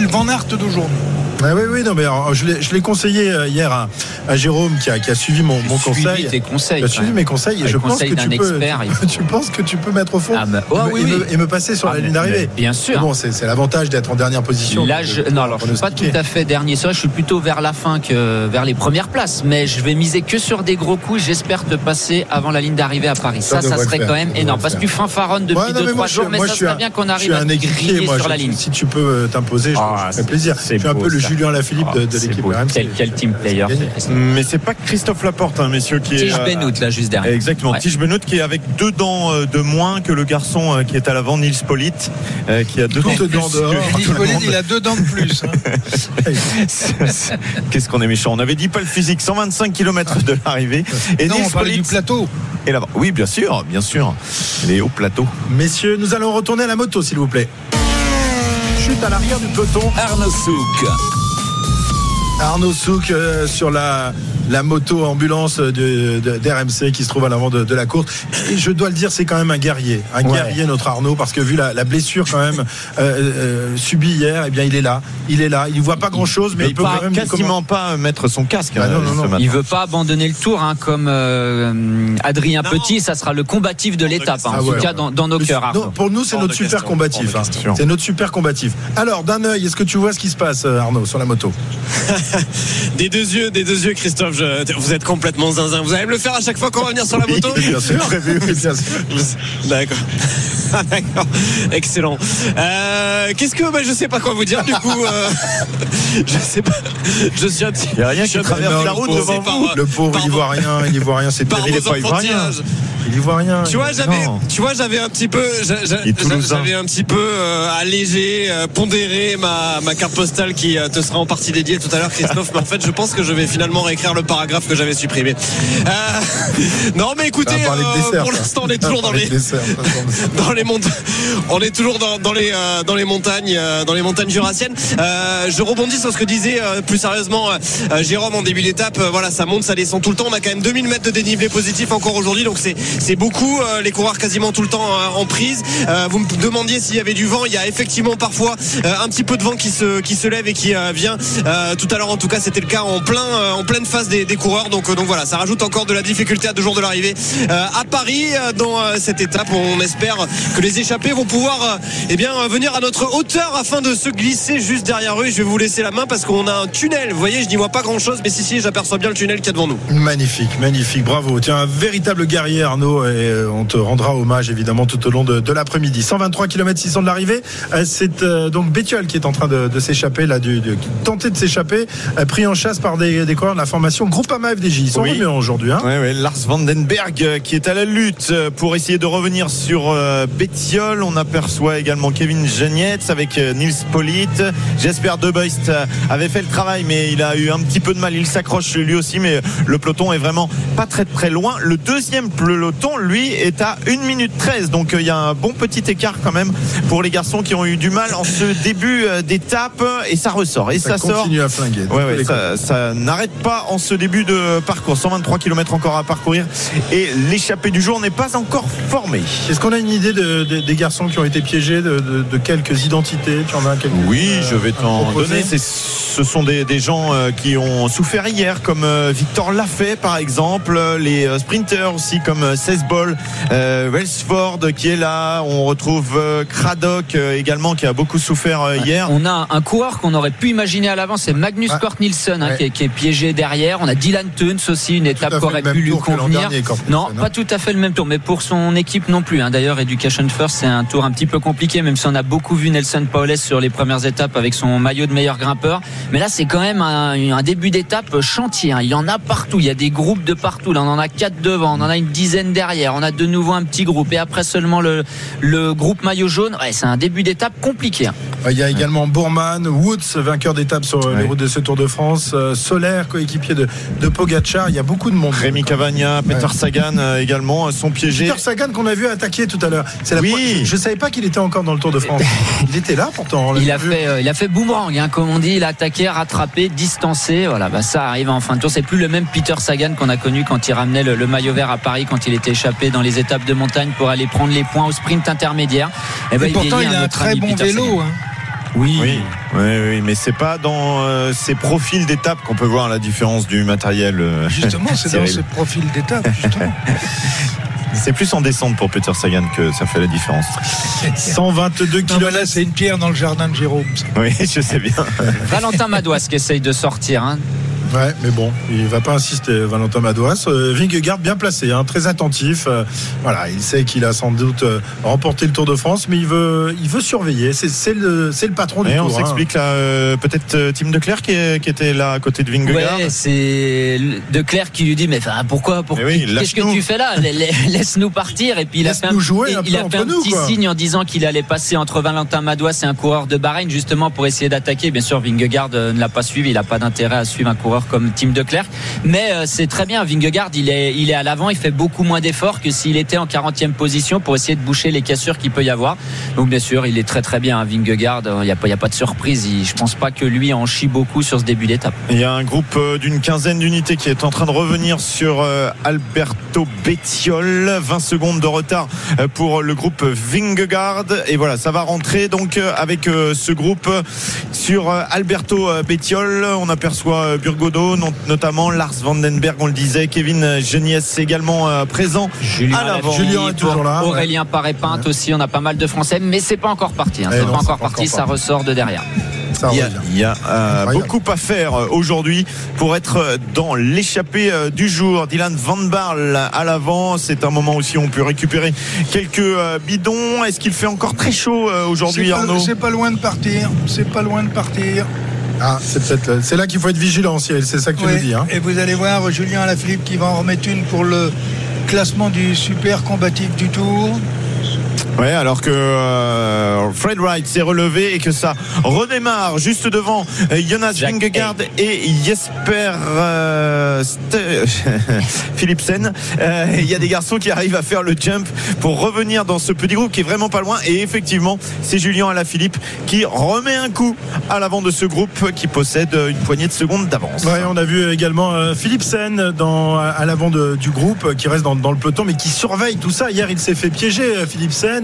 le Van Aert d'aujourd'hui. Ah oui, oui, non, mais alors, je l'ai conseillé euh, hier à, à Jérôme qui a, qui a suivi mon, mon Suivi conseil. tes conseils. Suivi mes conseils et je pense que tu peux, expert, tu penses que tu peux mettre au fond Ah bah, et, oh, oui, et oui. me, et me passer sur Ah, la ligne d'arrivée. bien sûr. Bon, c'est l'avantage d'être en dernière position. Là, je, non, alors je suis pas tout à fait dernier. Vrai, je suis plutôt vers la fin que vers les premières places. Mais je vais miser que sur des gros coups. J'espère te passer avant la ligne d'arrivée à Paris. Ça Ça, ça, serait faire, quand même ça énorme. Parce que tu fanfaronnes depuis Ouais, non, mais 2-3 moi, je- jours. Mais ça serait bien qu'on arrive à griller sur la ligne. Si tu peux euh, t'imposer, je Ah, je ferai plaisir. Je suis un peu le ça. Julien Lafilippe de, Ah, de l'équipe. RMC. Quel, quel team player. Mais c'est pas Christophe Laporte, hein, messieurs, qui est. Tige Benoît, là, juste derrière. Exactement, Ouais. Tige Benoît qui est avec deux dents euh, de moins que le garçon euh, qui est à l'avant, Nils Polite, euh, qui a deux dents de plus que Collet, monde. il a deux dents de plus. hein. Qu'est-ce qu'on est méchant. On avait dit pas le physique, 125 km de l'arrivée. Et non, Nils on parlait du plateau. est là-bas. Oui, bien sûr, bien sûr. Les hauts plateaux. Messieurs, nous allons retourner à la moto, s'il vous plaît. Chute à l'arrière du peloton. Arnaud Souk. Arnaud Souk euh, sur la, la moto ambulance de, de- d'RMC qui se trouve à l'avant de, de la course. Et je dois le dire, c'est quand même un guerrier. Un Ouais. guerrier, notre Arnaud, parce que vu la, la blessure quand même euh, euh, subie hier, eh bien il est là. Il est là. Il ne voit pas grand chose, mais il il peut peut quand même quasiment pas mettre son casque Bah non, non, non. Il veut pas abandonner le tour, hein, comme euh, Adrien Non. Petit. Ça sera le combatif de l'étape, hein, Ah en ouais, tout cas dans, dans nos cœurs. Arnaud. pour nous, c'est notre super question, combatif. hein. C'est notre super combatif. Alors, d'un œil, est-ce que tu vois ce qui se passe, Arnaud, sur la moto? Des deux yeux, des deux yeux, Christophe. je- vous êtes complètement zinzin. Vous allez me le faire à chaque fois qu'on va venir sur la moto Bien sûr. Oui, bien sûr. D'accord. Ah, D'accord. Excellent. Euh, Qu'est-ce que bah, je sais pas quoi vous dire du coup. euh, je sais pas. Je suis un petit. Il y a rien qui traverse la le route pauvre, devant par- vous. Le pauvre, par il y voit rien, il y voit rien. C'est vos il voit rien. enfantillages. Il y voit rien. Tu vois, j'avais, tu vois, j'avais un petit peu, j'avais un petit peu euh, allégé, euh, pondéré ma, ma carte postale qui euh, te sera en partie dédiée tout à l'heure, Christophe. mais en fait, je pense que je vais finalement réécrire le paragraphe que j'avais supprimé. Euh, non, mais écoutez, euh, dessert, pour l'instant, on est toujours les dessert, dans les On est toujours dans, les euh, dans les montagnes euh, dans les montagnes jurassiennes. Euh, je rebondis sur ce que disait plus sérieusement Jérôme en début d'étape. Voilà, ça monte, ça descend tout le temps. On a quand même 2000 mètres de dénivelé positif encore aujourd'hui, donc c'est beaucoup. Les coureurs quasiment tout le temps euh, en prise. Vous me demandiez s'il y avait du vent. Il y a effectivement parfois un petit peu de vent qui se lève et qui vient. Tout à l'heure, en tout cas, c'était le cas en plein en pleine phase des, des coureurs. Donc donc voilà, ça rajoute encore de la difficulté à deux jours de l'arrivée à Paris dans cette étape. On espère que les échappés vont pouvoir euh, eh bien euh, venir à notre hauteur afin de se glisser juste derrière eux. Et je vais vous laisser la main parce qu'on a un tunnel. Vous voyez, je n'y vois pas grand chose, mais si si, j'aperçois bien le tunnel qu'il y a devant nous. Magnifique, magnifique, bravo. Tiens, un véritable guerrier Arnaud et euh, on te rendra hommage évidemment tout au long de, de l'après-midi. 123 km 600 de l'arrivée. Euh, C'est euh, donc Bétiol qui est en train de, de s'échapper là, du, de, qui tentait de s'échapper, euh, pris en chasse par des, des coureurs de la formation Groupama FDJ. Ils sont Oui. revenus aujourd'hui. Hein Ouais, ouais, Lars Vandenberg qui est à la lutte pour essayer de revenir sur euh, Bétiol. On aperçoit également Kevin Genietz avec euh, Nils Polite. Jesper De Beust euh, avait fait le travail, mais il a eu un petit peu de mal. Il s'accroche lui aussi, mais le peloton est vraiment pas très très loin. Le deuxième peloton, lui, est à 1 minute 13. Donc euh, il y a un bon petit écart quand même pour les garçons qui ont eu du mal en ce début euh, d'étape. Et ça ressort. Et ça, ça, sort. continue à flinguer. Ouais, ouais, Les ça, ça n'arrête pas en ce début de parcours. 123 km encore à parcourir et l'échappée du jour n'est pas encore formée. Est-ce qu'on a une idée de, de- de- des garçons qui ont été piégés, de, de- de quelques identités Tu en as quelques Oui, euh, je vais t'en donner. C'est- Ce sont des, des gens euh, qui ont souffert hier, comme euh, Victor Lafay par exemple, euh, les euh, sprinters aussi comme euh, Cesbol, euh, Wellsford qui est là. On retrouve euh, Craddock euh, également qui a beaucoup souffert euh, hier. On a un coureur qu'on aurait pu imaginer à l'avant, c'est Magnus Ouais. Cort Nielsen hein, Ouais. qui, est, qui est piégé derrière. On a Dylan Tuns aussi, une étape qui aurait pu lui convenir. dernier, Non, hein. pas tout à fait le même tour, mais pour son équipe non plus. hein. D'ailleurs, Education First, c'est un tour un petit peu compliqué, même si on a beaucoup vu Nelson Paoles sur les premières étapes avec son maillot de meilleur grimpeur. Mais là, c'est quand même un, un début d'étape chantier. hein. Il y en a partout. Il y a des groupes de partout. Là, on en a quatre devant, on en a une dizaine derrière. On a de nouveau un petit groupe et après seulement le, le groupe maillot jaune. Ouais, c'est un début d'étape compliqué. hein. Il y a également Bourman, Woods, vainqueur d'étape sur les Ouais. routes de ce Tour de France, euh, Solaire, coéquipier de, de Pogacar. Il y a beaucoup de monde. Rémi Cavagna, Peter Ouais. Sagan euh, également euh, sont piégés. Peter Sagan qu'on a vu attaquer tout à l'heure. C'est la Oui. première- Je ne savais pas qu'il était encore dans le Tour de France. Il était là pourtant. Il a vu. fait, euh, il a fait boomerang, hein, comme on dit. Il a attaqué, rattrapé, distancé. Voilà, bah, ça arrive en fin de tour. C'est plus le même Peter Sagan qu'on a connu quand il ramenait le, le maillot vert à Paris, quand il était échappé dans les étapes de montagne pour aller prendre les points au sprint intermédiaire. Eh ben, Et pourtant, vieillit, il a un très bon Peter vélo. Hein. Oui. Oui, oui, oui, mais c'est pas dans euh, ces profils d'étape qu'on peut voir la différence du matériel. euh, Justement, c'est dans Cyril. ce profil d'étape. justement. C'est plus en descente pour Peter Sagan que ça fait la différence. 122 Non, mais km. là, c'est une pierre dans le jardin de Jérôme. Oui, je sais bien. Valentin Madouas qui essaye de sortir. hein. Ouais, mais bon, il va pas insister, Valentin Madouas. Euh, Vingegaard bien placé, hein, très attentif. Euh, voilà, il sait qu'il a sans doute euh, remporté le Tour de France, mais il veut, il veut surveiller. C'est, le, c'est le patron du Et on Tour. hein. s'explique là, euh, peut-être Tim Declerc qui, est- qui était là à côté de Vingegaard. Ouais, c'est De Clerc qui lui dit mais enfin, pourquoi, pourquoi Mais oui, qu'est-ce que tu fais là? La- la- Laisse-nous partir et puis il a fait un, jouer un il peu a fait entre un nous, petit quoi. signe en disant qu'il allait passer entre Valentin Madouas et un coureur de Bahreïn justement pour essayer d'attaquer. Bien sûr, Vingegaard ne l'a pas suivi, il n'a pas d'intérêt à suivre un coureur comme Tim de Clerc. Mais euh, c'est très bien, Vingegaard, il est, il est à l'avant, il fait beaucoup moins d'efforts que s'il était en 40e position pour essayer de boucher les cassures qu'il peut y avoir. Donc bien sûr, il est très très bien, hein. Il n'y a, a pas de surprise. Il- je pense pas que lui en chie beaucoup sur ce début d'étape. Il y a un groupe euh, d'une quinzaine d'unités qui est en train de revenir sur euh, Alberto Bettiol. 20 secondes de retard pour le groupe Vingegaard. Et voilà, ça va rentrer donc avec ce groupe sur Alberto Bettiol. On aperçoit euh, Notamment Lars Vandenberg, on le disait. Kevin Geniès également euh, présent Julien à l'avant. Julien est toujours là, Aurélien Paré-Pinte aussi. On a pas mal de Français, mais c'est pas encore parti. hein. Eh C'est pas encore parti. Ça ressort de derrière. Il y a, revient. il y a, euh, beaucoup à faire euh, aujourd'hui pour être dans l'échappée du jour. Dylan Van Barl à l'avant, c'est un moment aussi où on peut récupérer quelques bidons. Est-ce qu'il fait encore très chaud aujourd'hui, Arnaud? C'est pas loin de partir. C'est pas loin de partir. Ah, c'est peut-être, c'est là qu'il faut être vigilant, Cyril. C'est ça que tu Ouais. nous dis, hein. Et vous allez voir Julien Alaphilippe qui va en remettre une pour le classement du super combatif du tour. Ouais, alors que euh, Fred Wright s'est relevé et que ça redémarre juste devant euh, Jonas Vingegaard et Jesper euh, Philipsen. Euh, Il y a des garçons qui arrivent à faire le jump pour revenir dans ce petit groupe qui est vraiment pas loin. Et effectivement, c'est Julien Alaphilippe qui remet un coup à l'avant de ce groupe qui possède une poignée de secondes d'avance. Ouais, on a vu également euh, Philippe Sen dans, à l'avant du groupe qui reste dans, dans le peloton mais qui surveille tout ça. Hier, il s'est fait piéger, euh,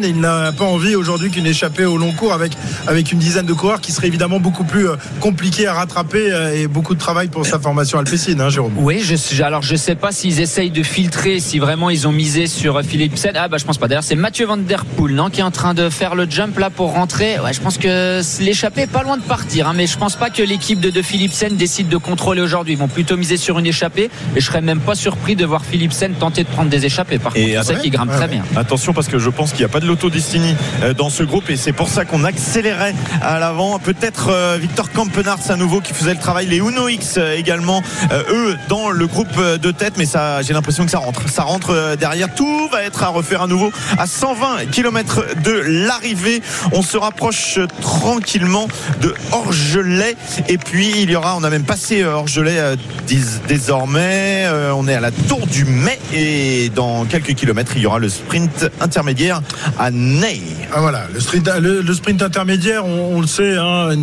Et il n'a pas envie aujourd'hui qu'une échappée au long cours avec, avec une dizaine de coureurs qui serait évidemment beaucoup plus euh, compliqué à rattraper euh, et beaucoup de travail pour sa formation alpécine, hein, Jérôme. Oui, je, alors je sais pas s'ils essayent de filtrer, si vraiment ils ont misé sur Philipsen. Ah bah je pense pas. D'ailleurs c'est Mathieu Van Der Poel, non, qui est en train de faire le jump là pour rentrer. Ouais, je pense que l'échappée est pas loin de partir, hein, mais je pense pas que l'équipe de, de Philipsen décide de contrôler aujourd'hui. Ils vont plutôt miser sur une échappée, et je serais même pas surpris de voir Philipsen tenter de prendre des échappées. Par Et contre, on sait après qu'il grimpe Ouais, très ouais. bien. Attention parce que je pense qu'il n'y a pas de loto Destiny euh, dans ce groupe et c'est pour ça qu'on accélérait à l'avant. Peut-être euh, Victor Campenarts à nouveau qui faisait le travail, les Uno X euh, également, eux dans le groupe de tête, mais ça, j'ai l'impression que ça rentre. Ça rentre derrière. Tout va être à refaire à nouveau à 120 km de l'arrivée. On se rapproche tranquillement de Orgelet et puis il y aura, on a même passé Orgelet désormais. On est à la tour du mai et dans quelques kilomètres il y aura le sprint intermédiaire à Ney. Ah, voilà, le sprint, le, le sprint intermédiaire, on, on le sait, hein,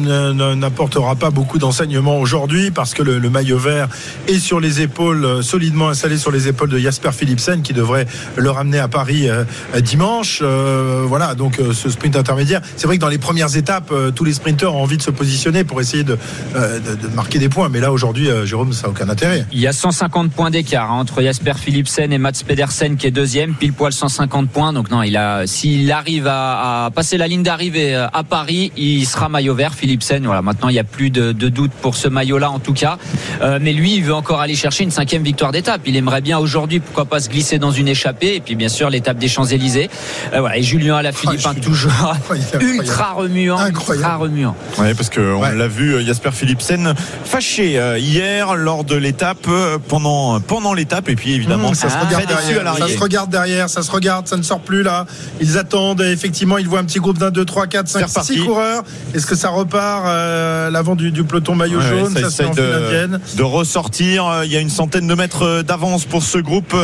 n'apportera pas beaucoup d'enseignements aujourd'hui parce que le, le maillot vert est sur les épaules, euh, solidement installé sur les épaules de Jasper Philipsen qui devrait le ramener à Paris euh, euh, dimanche. Euh, voilà, donc euh, ce sprint intermédiaire, c'est vrai que dans les premières étapes, euh, tous les sprinteurs ont envie de se positionner pour essayer de, euh, de, de marquer des points. Mais là, aujourd'hui, euh, Jérôme, ça n'a aucun intérêt. Il y a 150 points d'écart hein, entre Jasper Philipsen et Mats Pedersen qui est deuxième, pile poil 150 points. Donc non, il a, s'il arrive à, à passer la ligne d'arrivée euh, à Paris, il sera maillot vert. Philipsen, voilà, maintenant il n'y a plus de, de doute pour ce maillot-là en tout cas. Euh, mais lui, il veut encore aller chercher une cinquième victoire d'étape. Il aimerait bien aujourd'hui, pourquoi pas se glisser dans une échappée. Et puis bien sûr l'étape des Champs Élysées. Euh, voilà, et Julien Alaphilippe, Ah, toujours Incroyable. ultra remuant, Incroyable. ultra remuant. Ouais, parce qu'on Ouais. l'a vu, euh, Jasper Philipsen fâché hier lors de l'étape, pendant, pendant l'étape, et puis évidemment, Mmh, ça se Ah, regarde très déçu à derrière. Ça se regarde derrière, ça se regarde, ça ne sort plus là. Ils attendent, et effectivement, ils voient un petit groupe d'un, deux, trois, quatre, cinq, six coureurs. Est-ce que ça repart euh, l'avant du, du peloton maillot Ouais, jaune? ça Ça, de, de ressortir. Euh, Il y a une centaine de mètres euh, d'avance pour ce groupe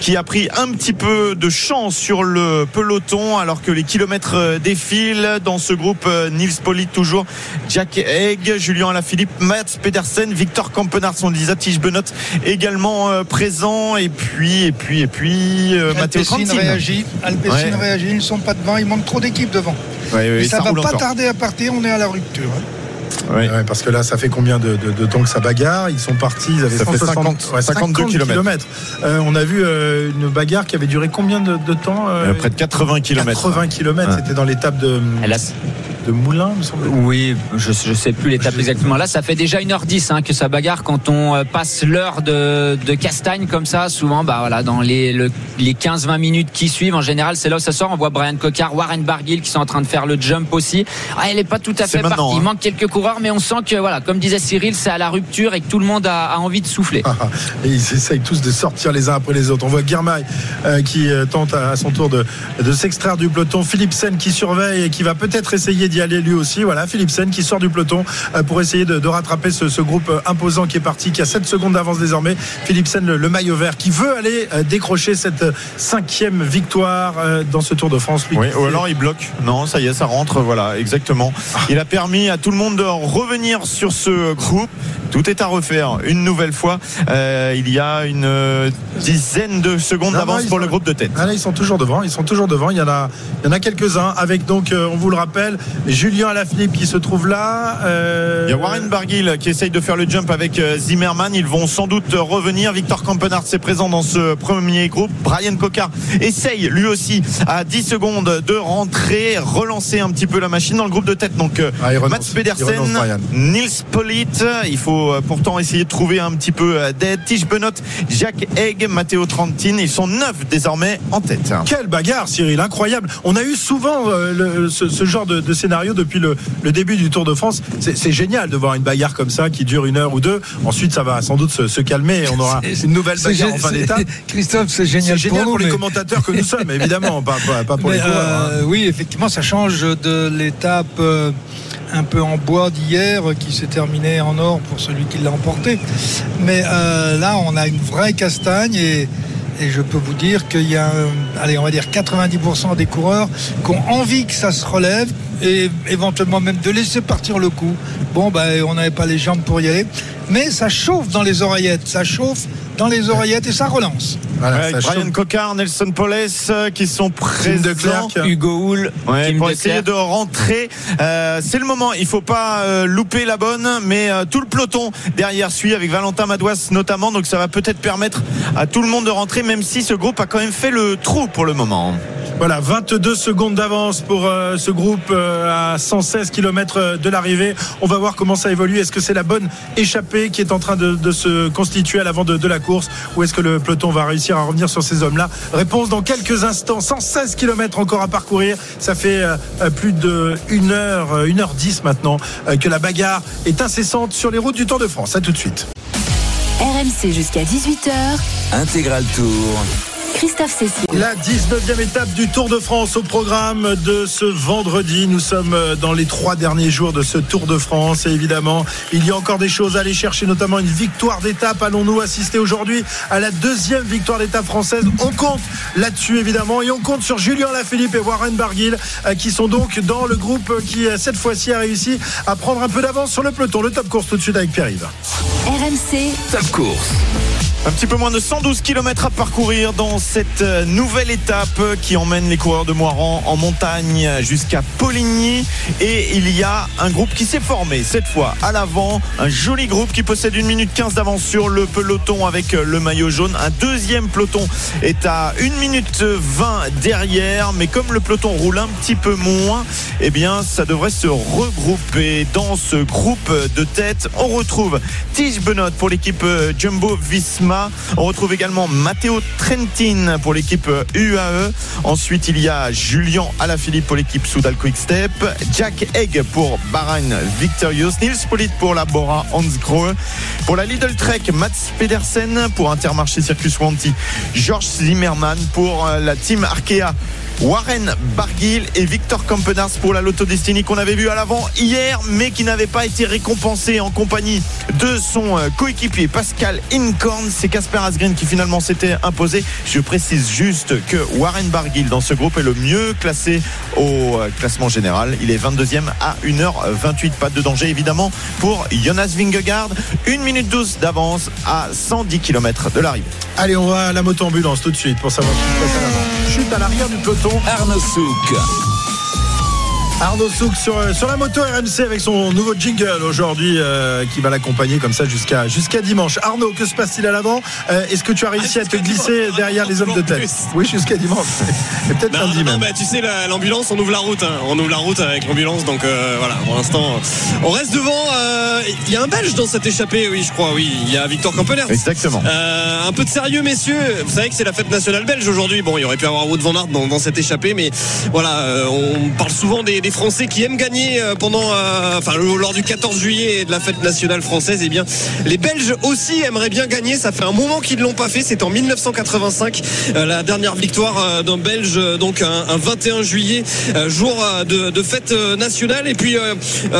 qui a pris un petit peu de chance sur le peloton alors que les kilomètres défilent. Dans ce groupe, Nils Polit toujours, Jack Egg, Julien Alaphilippe, Mats Pedersen, Victor Kampenarts, on le disait, Tige Benot également présent. Et puis, et puis, et puis, Matteo Alpecin Trentin. réagit. Alpecin Ouais. réagit. Ils ne sont pas devant. Il manque trop d'équipes devant. Ouais, ouais, Et ça, va roule pas encore. tarder à partir. On est à la rupture. Hein. Ouais. Ouais, parce que là, ça fait combien de, de- de temps que ça bagarre Ils sont partis, ils avaient Ça fait 160 50, 52 kilomètres. Euh, on a vu euh, une bagarre qui avait duré combien de, de temps euh, Euh, près de 80 km. 80 km. Ouais. C'était dans l'étape de, Elle a- de Moulin, me semble. Oui, je je sais plus l'étape exactement. Là, ça fait déjà 1h10 hein, que ça bagarre quand on passe l'heure de, de Castagne comme ça. Souvent, bah voilà, dans les, le- les 15-20 minutes qui suivent, en général, c'est là où ça sort. On voit Brian Cocard, Warren Barguil qui sont en train de faire le jump aussi. Ah, elle est pas tout à fait partie. hein. Il manque quelques coureurs, mais on sent que voilà, comme disait Cyril, c'est à la rupture et que tout le monde a, a envie de souffler. Ah, ah. Et ils essayent tous de sortir les uns après les autres. On voit Guermail euh, qui euh, tente à, à son tour de, de s'extraire du peloton. Philipsen qui surveille et qui va peut-être essayer d'y aller lui aussi. Voilà, Philipsen qui sort du peloton euh, pour essayer de, de rattraper ce, ce groupe imposant qui est parti, qui a 7 secondes d'avance désormais. Philipsen, le, le maillot vert, qui veut aller euh, décrocher cette cinquième victoire euh, dans ce Tour de France. Lui, Oui, ou alors il bloque. Non, ça y est, ça rentre. Voilà, exactement. Il a permis à tout le monde de revenir sur ce groupe. Tout est à refaire une nouvelle fois. Euh, il y a une euh, dizaine de secondes d'avance pour sont- le groupe de tête. Ah là, ils sont toujours devant. Ils sont toujours devant. Il y en a, il y en a quelques-uns avec donc, euh, on vous le rappelle, Julien Alaphilippe qui se trouve là. euh, Il y a Warren Barguil qui essaye de faire le jump avec Zimmerman. Ils vont sans doute revenir. Victor Kampenhardt est présent dans ce premier groupe. Brian Cocard essaye lui aussi à 10 secondes de rentrer, relancer un petit peu la machine dans le groupe de tête. Donc Ah. Mats Pedersen, Nils Polit. Il faut euh, pourtant essayer de trouver un petit peu euh, d'aide. Tige Benot, Jacques Egg, Matteo Trentin. Ils sont neuf désormais en tête. Quelle bagarre, Cyril, incroyable. On a eu souvent euh, le- ce, ce genre de, de scénario depuis le, le début du Tour de France. C'est génial de voir une bagarre comme ça qui dure une heure ou deux. Ensuite, ça va sans doute se, se calmer et on aura une nouvelle bagarre en fin d'étape. Christophe, c'est génial, génial pour, nous, les mais- commentateurs que nous sommes, évidemment, pas, pas- pas pour Mais, les coureurs. hein. euh, oui, effectivement, ça change de l'étape euh, un peu en bois d'hier qui s'est terminée en or pour celui qui l'a emporté. Mais euh, là, on a une vraie castagne et, je peux vous dire qu'il y a, allez, on va dire 90% des coureurs qui ont envie que ça se relève et éventuellement même de laisser partir le coup. Bon, ben, on n'avait pas les jambes pour y aller. Mais ça chauffe dans les oreillettes, ça chauffe dans les oreillettes et ça relance. Voilà, Ouais, ça Brian chauffe. Cocard, Nelson Poles euh, qui sont de présents. Klerk. Hugo Hull, Ouais, pour de essayer de rentrer. Euh, c'est le moment. Il faut pas euh, louper la bonne, mais euh, tout le peloton derrière suit avec Valentin Madouas notamment. Donc ça va peut-être permettre à tout le monde de rentrer, même si ce groupe a quand même fait le trou pour le moment. Voilà, 22 secondes d'avance pour euh, ce groupe euh, à 116 km de l'arrivée. On va voir comment ça évolue. Est-ce que c'est la bonne échappée qui est en train de, de se constituer à l'avant de, de la course? Ou est-ce que le peloton va réussir à revenir sur ces hommes-là? Réponse dans quelques instants. 116 km encore à parcourir. Ça fait euh, euh, plus de 1 heure, euh, 1h10 maintenant euh, que la bagarre est incessante sur les routes du Tour de France. À tout de suite. RMC jusqu'à 18h. Intégral Tour. Christophe Cessieux. La 19e étape du Tour de France au programme de ce vendredi. Nous sommes dans les trois derniers jours de ce Tour de France. Et évidemment, il y a encore des choses à aller chercher, notamment une victoire d'étape. Allons-nous assister aujourd'hui à la deuxième victoire d'étape française? On compte là-dessus, évidemment. Et on compte sur Julien Lafilippe et Warren Barguil, euh, qui sont donc dans le groupe qui, euh, cette fois-ci, a réussi à prendre un peu d'avance sur le peloton. Le top course tout de suite avec Pierre-Yves. RMC, Top course. Un petit peu moins de 112 km à parcourir dans cette euh, nouvelle étape qui emmène les coureurs de Moiran en montagne jusqu'à Poligny. Et il y a un groupe qui s'est formé cette fois à l'avant. Un joli groupe qui possède une minute 15 d'avance sur le peloton avec euh, le maillot jaune. Un deuxième peloton est à 1 minute 20 derrière. Mais comme le peloton roule un petit peu moins, eh bien, ça devrait se regrouper dans ce groupe de tête. On retrouve Tige Benoît pour l'équipe euh, Jumbo Visma. On retrouve également Matteo Trentin pour l'équipe UAE. Ensuite, il y a Julien Alaphilippe pour l'équipe Soudal Quick Step. Jack Egg pour Bahrain Victorious. Nils Polit pour la Bora Hans Grohe. Pour la Lidl Trek, Mats Pedersen pour Intermarché Circus Wanty. Georges Zimmermann pour euh, la team Arkea. Warren Barguil et Victor Campenars pour la Lotto Destiny qu'on avait vu à l'avant hier mais qui n'avait pas été récompensé en compagnie de son euh, coéquipier Pascal Incorn. C'est Casper Asgreen qui finalement s'était imposé. Je précise juste que Warren Barguil dans ce groupe est le mieux classé au euh, classement général. Il est 22e à 1h28. Pas de danger évidemment pour Jonas Vingegaard. 1 minute 12 d'avance à 110 km de l'arrivée. Allez, on va à la moto-ambulance tout de suite pour savoir ce qui se passe à l'avant. Chute à l'arrière du peloton. Arnaud Souk. Arnaud Souk sur, euh, sur la moto RMC avec son nouveau jingle aujourd'hui euh, qui va l'accompagner comme ça jusqu'à jusqu'à dimanche. Arnaud, que se passe-t-il à l'avant? Euh, Est-ce que tu as réussi à te glisser derrière les hommes de tête? Oui, jusqu'à dimanche. Et peut-être lundi non, même. bah, tu sais, la- l'ambulance, on ouvre la route. hein. On ouvre la route avec l'ambulance. Donc euh, voilà, pour l'instant, on reste devant. Il y a un Belge dans cette échappée, oui, je crois. Oui, il y a Victor Campeners. Exactement. Un peu de sérieux, messieurs. Vous savez que c'est la fête nationale belge aujourd'hui. Bon, il aurait pu avoir Wout van Aert dans, dans cette échappée, mais voilà, on parle souvent des, des Français qui aiment gagner euh, pendant, euh, enfin, lors du 14 juillet et de la fête nationale française. Eh bien, les Belges aussi aimeraient bien gagner. Ça fait un moment qu'ils ne l'ont pas fait. C'était en 1985, euh, la dernière victoire d'un Belge, donc un, un 21 juillet, jour de, fête nationale. Et puis,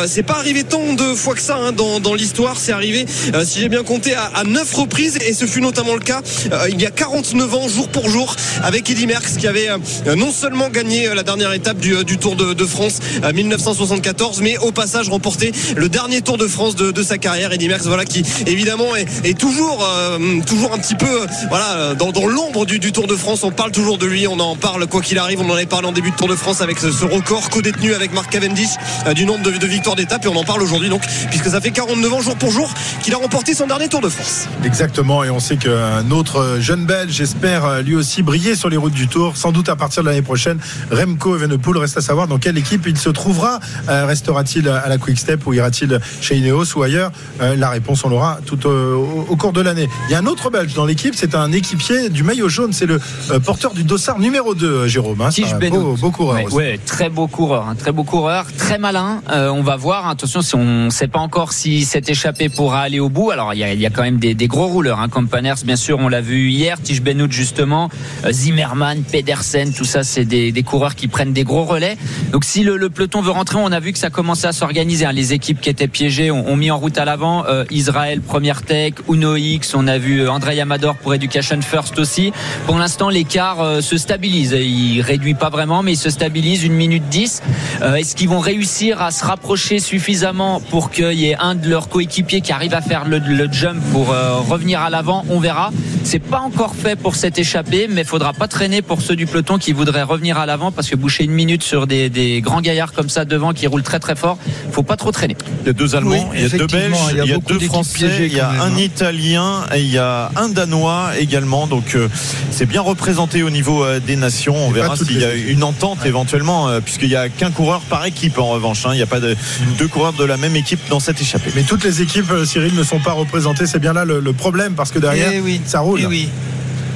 c'est pas arrivé tant de fois que ça hein, dans, l'histoire. C'est arrivé, si j'ai bien compté, à, à 9 reprises. Et ce fut notamment le cas il y a 49 ans, jour pour jour, avec Eddy Merckx, qui avait non seulement gagné la dernière étape du, Tour de France euh, 1974, mais au passage remporté le dernier Tour de France de, sa carrière. Eddy Merckx, voilà, qui évidemment est, toujours, euh, toujours un petit peu, euh, voilà, euh, dans, l'ombre du, Tour de France. On parle toujours de lui, on en parle quoi qu'il arrive. On en avait parlé en début de Tour de France avec ce, record co-détenu avec Mark Cavendish du nombre de, victoires d'étape, et on en parle aujourd'hui donc, puisque ça fait 49 ans jour pour jour qu'il a remporté son dernier Tour de France. Exactement, et on sait qu'un autre jeune Belge espère lui aussi briller sur les routes du Tour, sans doute à partir de l'année prochaine. Remco Evenepoel reste à savoir dans quelle équipe il se trouvera. Euh, Restera-t-il à la Quick Step ou ira-t-il chez Ineos ou ailleurs? Euh, La réponse, on l'aura tout au, cours de l'année. Il y a un autre Belge dans l'équipe, c'est un équipier du maillot jaune, c'est le euh, porteur du dossard numéro 2, euh, Jérôme. Hein, un beau, beau coureur Ouais, aussi. ouais, très beau coureur, un très beau coureur, très malin. Euh, on va voir. Attention, si on ne sait pas encore si cette échappée pourra aller au bout. Alors il y a, il y a quand même des, des gros rouleurs. Hein. Campaners, bien sûr, on l'a vu hier. Tige Benoît justement, Zimmerman, Pedersen, tout ça, c'est des, des coureurs qui prennent des gros relais. Donc si le, le peloton veut rentrer, on a vu que ça commençait à s'organiser. hein. Les équipes qui étaient piégées ont, mis en route à l'avant. Euh, Israël, Première Tech, Uno X. On a vu euh, André Amador pour Education First aussi. Pour l'instant, l'écart euh, se stabilise. Il réduit pas vraiment, mais il se stabilise. Une minute 10. Euh, Est-ce qu'ils vont réussir à se rapprocher suffisamment pour qu'il y ait un de leurs coéquipiers qui arrive à faire le, jump pour revenir à l'avant? On verra. C'est pas encore fait pour cette échappée, mais faudra pas traîner pour ceux du peloton qui voudraient revenir à l'avant parce que boucher une minute sur des, des grands gaillards comme ça devant qui roulent très très fort, faut pas trop traîner. Il y a deux Allemands, Oui, il y a deux Belges, il y a il y a beaucoup deux Français, il y a même, un hein. Italien et il y a un Danois également. Donc euh, c'est bien représenté au niveau euh, des nations. On verra s'il y a une entente éventuellement, euh, puisqu'il n'y a qu'un coureur par équipe en revanche. hein. Il n'y a pas de deux coureurs de la même équipe dans cette échappée. Mais toutes les équipes, Cyril, ne sont pas représentées. C'est bien là le, le problème, parce que derrière, Eh oui, ça roule. eh oui.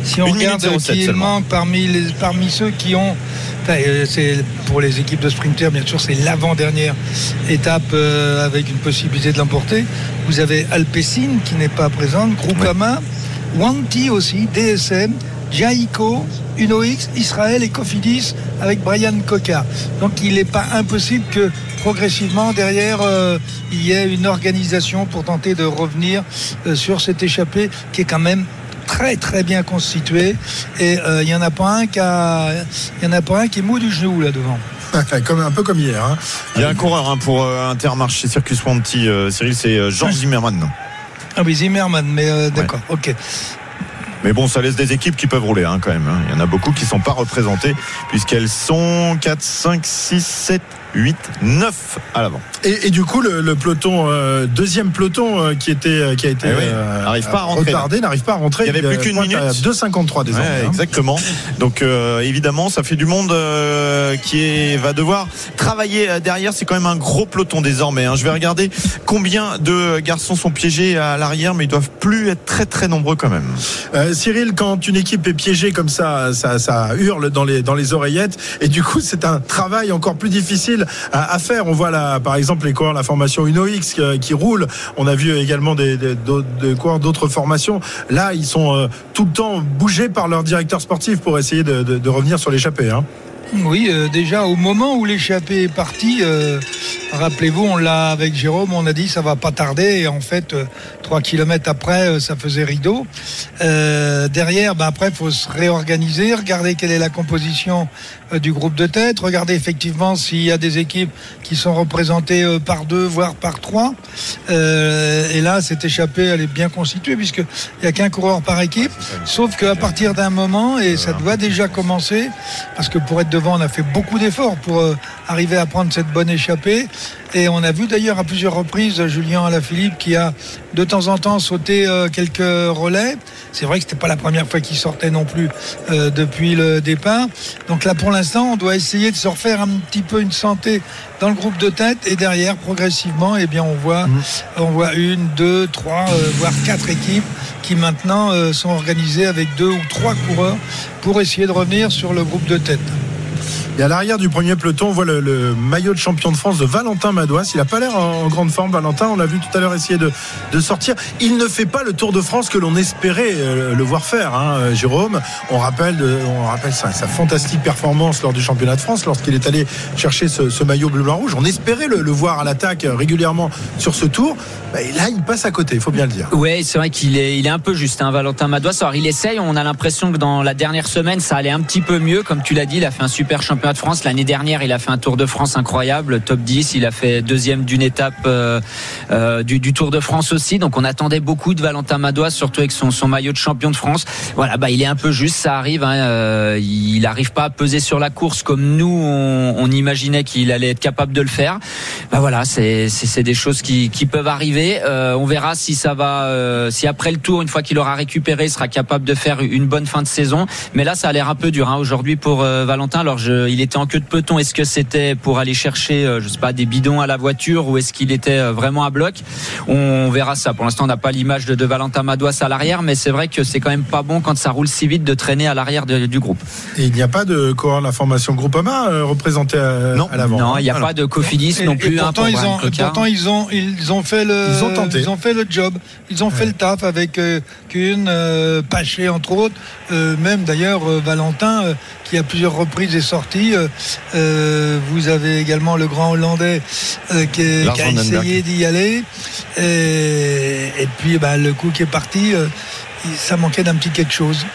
Si on Une regarde minute 07 qui manque parmi, les, parmi ceux qui ont. euh, c'est pour les équipes de sprinters, bien sûr, c'est l'avant-dernière étape euh, avec une possibilité de l'emporter. Vous avez Alpecin qui n'est pas présente, Groupama, Wanty aussi, DSM, Jaiko, UnoX, Israël et Cofidis avec Brian Coca. Donc il n'est pas impossible que progressivement derrière euh, il y ait une organisation pour tenter de revenir euh, sur cette échappée qui est quand même très très bien constituée et euh, il n'y en a pas un qui a, il y en a pas un qui est mou du genou là devant. comme, un peu comme hier. hein. Il y a un coureur hein, pour euh, Intermarché Circus Wanty, euh, Cyril, c'est euh, Georges Zimmermann. Ah oui Zimmerman mais euh, d'accord ok. Mais bon, ça laisse des équipes qui peuvent rouler hein, quand même. Il y en a beaucoup qui ne sont pas représentées puisqu'elles sont 4, 5, 6, 7, 8, 9 à l'avant. Et, et du coup, le, le peloton, euh, deuxième peloton euh, qui était, euh, qui a été Eh oui, n'arrive pas à rentrer, retardé, n'arrive pas à rentrer. Il y avait plus qu'une minute. 2,53 désormais. Ouais, hein. exactement. Donc euh, évidemment, ça fait du monde euh, qui est, va devoir travailler derrière. C'est quand même un gros peloton désormais. hein. Je vais regarder combien de garçons sont piégés à l'arrière, mais ils doivent plus être très très nombreux quand même. Euh, Cyril, quand une équipe est piégée comme ça, ça, ça hurle dans les, dans les oreillettes. Et du coup, c'est un travail encore plus difficile à, faire. On voit là, par exemple, les coureurs, la formation UnoX euh, qui roule. On a vu également des, des, d'autres- formations. Là, ils sont euh, tout le temps bougés par leur directeur sportif pour essayer de revenir sur l'échappée. Hein. Oui, euh, déjà au moment où l'échappée est partie, euh, rappelez-vous, on l'a avec Jérôme, on a dit ça va pas tarder. Et en fait, euh, trois kilomètres après, ça faisait rideau. Derrière, bah, après, faut se réorganiser, regarder quelle est la composition du groupe de tête, regarder effectivement s'il y a des équipes qui sont représentées par deux, voire par trois. Et là, cette échappée, elle est bien constituée puisqu'il n'y a qu'un coureur par équipe. Sauf qu'à partir d'un moment, et ça doit déjà commencer, parce que pour être devant, on a fait beaucoup d'efforts pour euh, arriver à prendre cette bonne échappée. Et on a vu d'ailleurs à plusieurs reprises Julien Alaphilippe qui a de temps en temps sauté euh, quelques relais. C'est vrai que c'était pas la première fois qu'il sortait non plus euh, depuis le départ. Donc là, pour l'instant, on doit essayer de se refaire un petit peu une santé dans le groupe de tête et derrière, progressivement, eh bien, on voit, on voit une, deux, trois, euh, voire quatre équipes qui maintenant euh, sont organisées avec deux ou trois coureurs pour essayer de revenir sur le groupe de tête. Et à l'arrière du premier peloton, on voit le, maillot de champion de France de Valentin Madouas. Il n'a pas l'air en, grande forme, Valentin. On l'a vu tout à l'heure essayer de, sortir. Il ne fait pas le Tour de France que l'on espérait euh, le voir faire, hein, euh, Jérôme. On rappelle, on rappelle sa, fantastique performance lors du championnat de France, lorsqu'il est allé chercher ce, maillot bleu-blanc-rouge. On espérait le, voir à l'attaque euh, régulièrement sur ce tour. Bah, là, il passe à côté, il faut bien le dire. Ouais, c'est vrai qu'il est, il est un peu juste, hein, Valentin Madouas. Alors, il essaye. On a l'impression que dans la dernière semaine, ça allait un petit peu mieux. Comme tu l'as dit, il a fait un super championnat de France. L'année dernière, il a fait un Tour de France incroyable, top 10. Il a fait deuxième d'une étape euh, euh, du, Tour de France aussi. Donc, on attendait beaucoup de Valentin Madouas, surtout avec son, son maillot de champion de France. Voilà, bah, il est un peu juste. Ça arrive. Hein, euh, il n'arrive pas à peser sur la course comme nous, on, imaginait qu'il allait être capable de le faire. Bah voilà, c'est des choses qui, qui peuvent arriver. On verra si ça va, si après le tour, une fois qu'il aura récupéré, il sera capable de faire une bonne fin de saison. Mais là, ça a l'air un peu dur hein, aujourd'hui pour Valentin. Alors, je, il était en queue de peloton. Est-ce que c'était pour aller chercher, euh, je sais pas, des bidons à la voiture ou est-ce qu'il était euh, vraiment à bloc? On verra ça. Pour l'instant, on n'a pas l'image de, de Valentin Madouas à l'arrière, mais c'est vrai que c'est quand même pas bon quand ça roule si vite de traîner à l'arrière du groupe. Et il n'y a pas de coureur de la formation Groupama euh, représenté à, Non. à l'avant. Non, il n'y a Alors. pas de cofidis Et- non et plus. hein, pourtant, pour ils ont, pourtant ils ont, ils ont fait le, Ils ont tenté. ils ont fait le job, ils ont fait le taf avec euh, Kuhn, euh, Paché entre autres, euh, même d'ailleurs euh, Valentin euh, qui à plusieurs reprises est sorti. euh, euh, vous avez également le grand Hollandais euh, qui, est- qui a essayé d'y aller, et, et puis bah, le coup qui est parti, ça manquait d'un petit quelque chose.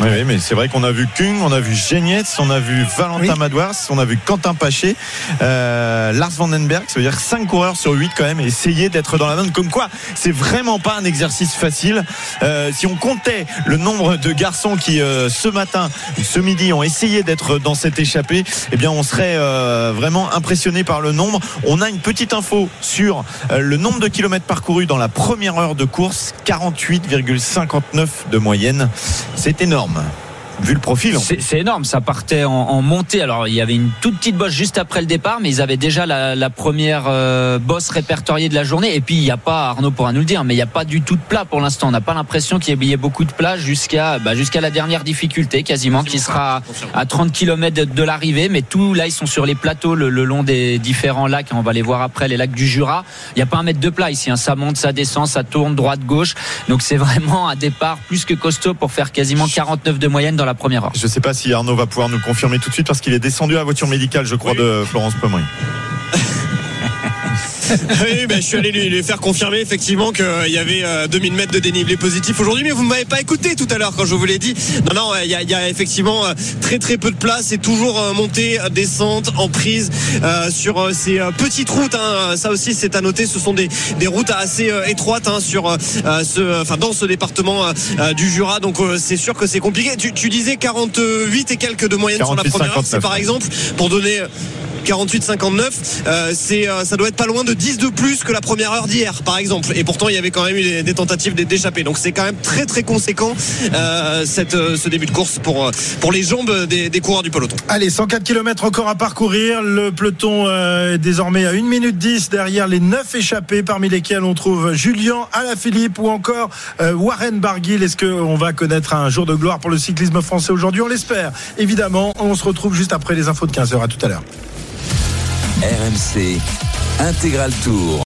Oui, oui, mais c'est vrai qu'on a vu Kung, on a vu Genietz, on a vu Valentin Oui. Madouas, on a vu Quentin Paché, euh, Lars Vandenberg, ça veut dire 5 coureurs sur 8 quand même, essayer d'être dans la zone. Comme quoi, c'est vraiment pas un exercice facile. Euh, si on comptait le nombre de garçons qui, euh, ce matin, ce midi, ont essayé d'être dans cette échappée, eh bien, on serait euh, vraiment impressionné par le nombre. On a une petite info sur le nombre de kilomètres parcourus dans la première heure de course, 48,59 de moyenne. C'est énorme. Rome. Vu le profil. C'est c'est énorme, ça partait en, en montée. Alors il y avait une toute petite bosse juste après le départ, mais ils avaient déjà la, la première euh, bosse répertoriée de la journée. Et puis il n'y a pas, Arnaud pourra nous le dire, mais il n'y a pas du tout de plat pour l'instant. On n'a pas l'impression qu'il y ait beaucoup de plats jusqu'à bah, jusqu'à la dernière difficulté, quasiment, qui sera à 30 km de, de l'arrivée. Mais tout là, ils sont sur les plateaux le, le long des différents lacs. On va les voir après, les lacs du Jura. Il n'y a pas un mètre de plat ici. hein. Ça monte, ça descend, ça tourne droite gauche. Donc c'est vraiment un départ plus que costaud pour faire quasiment 49 de moyenne dans dans la première heure. Je ne sais pas si Arnaud va pouvoir nous confirmer tout de suite parce qu'il est descendu à la voiture médicale, je crois, Oui. de Florence Pommery. oui, ben, je suis allé lui, lui faire confirmer effectivement qu'il y avait euh, 2000 mètres de dénivelé positif aujourd'hui, mais vous ne m'avez pas écouté tout à l'heure quand je vous l'ai dit. Non, non, il y a, il y a effectivement euh, très très peu de place et toujours euh, montée, euh, descente, en prise euh, sur euh, ces euh, petites routes. hein. Ça aussi, c'est à noter. Ce sont des, des routes assez euh, étroites hein, sur euh, ce, enfin dans ce département euh, euh, du Jura. Donc euh, c'est sûr que c'est compliqué. Tu, tu disais 48 et quelques de moyenne sur la 48, première heure. C'est 59, par exemple pour donner. 48-59, euh, c'est euh, ça doit être pas loin de 10 de plus que la première heure d'hier, par exemple. Et pourtant, il y avait quand même eu des, tentatives d'échapper. Donc c'est quand même très très conséquent euh, cette, ce début de course pour pour les jambes des, des coureurs du peloton. Allez, 104 km encore à parcourir. Le peloton est désormais à 1 minute 10 derrière les 9 échappés, parmi lesquels on trouve Julien Alaphilippe ou encore Warren Barguil. Est-ce qu'on va connaître un jour de gloire pour le cyclisme français aujourd'hui? On l'espère. Évidemment, on se retrouve juste après les infos de 15h. À tout à l'heure. RMC Intégral Tour.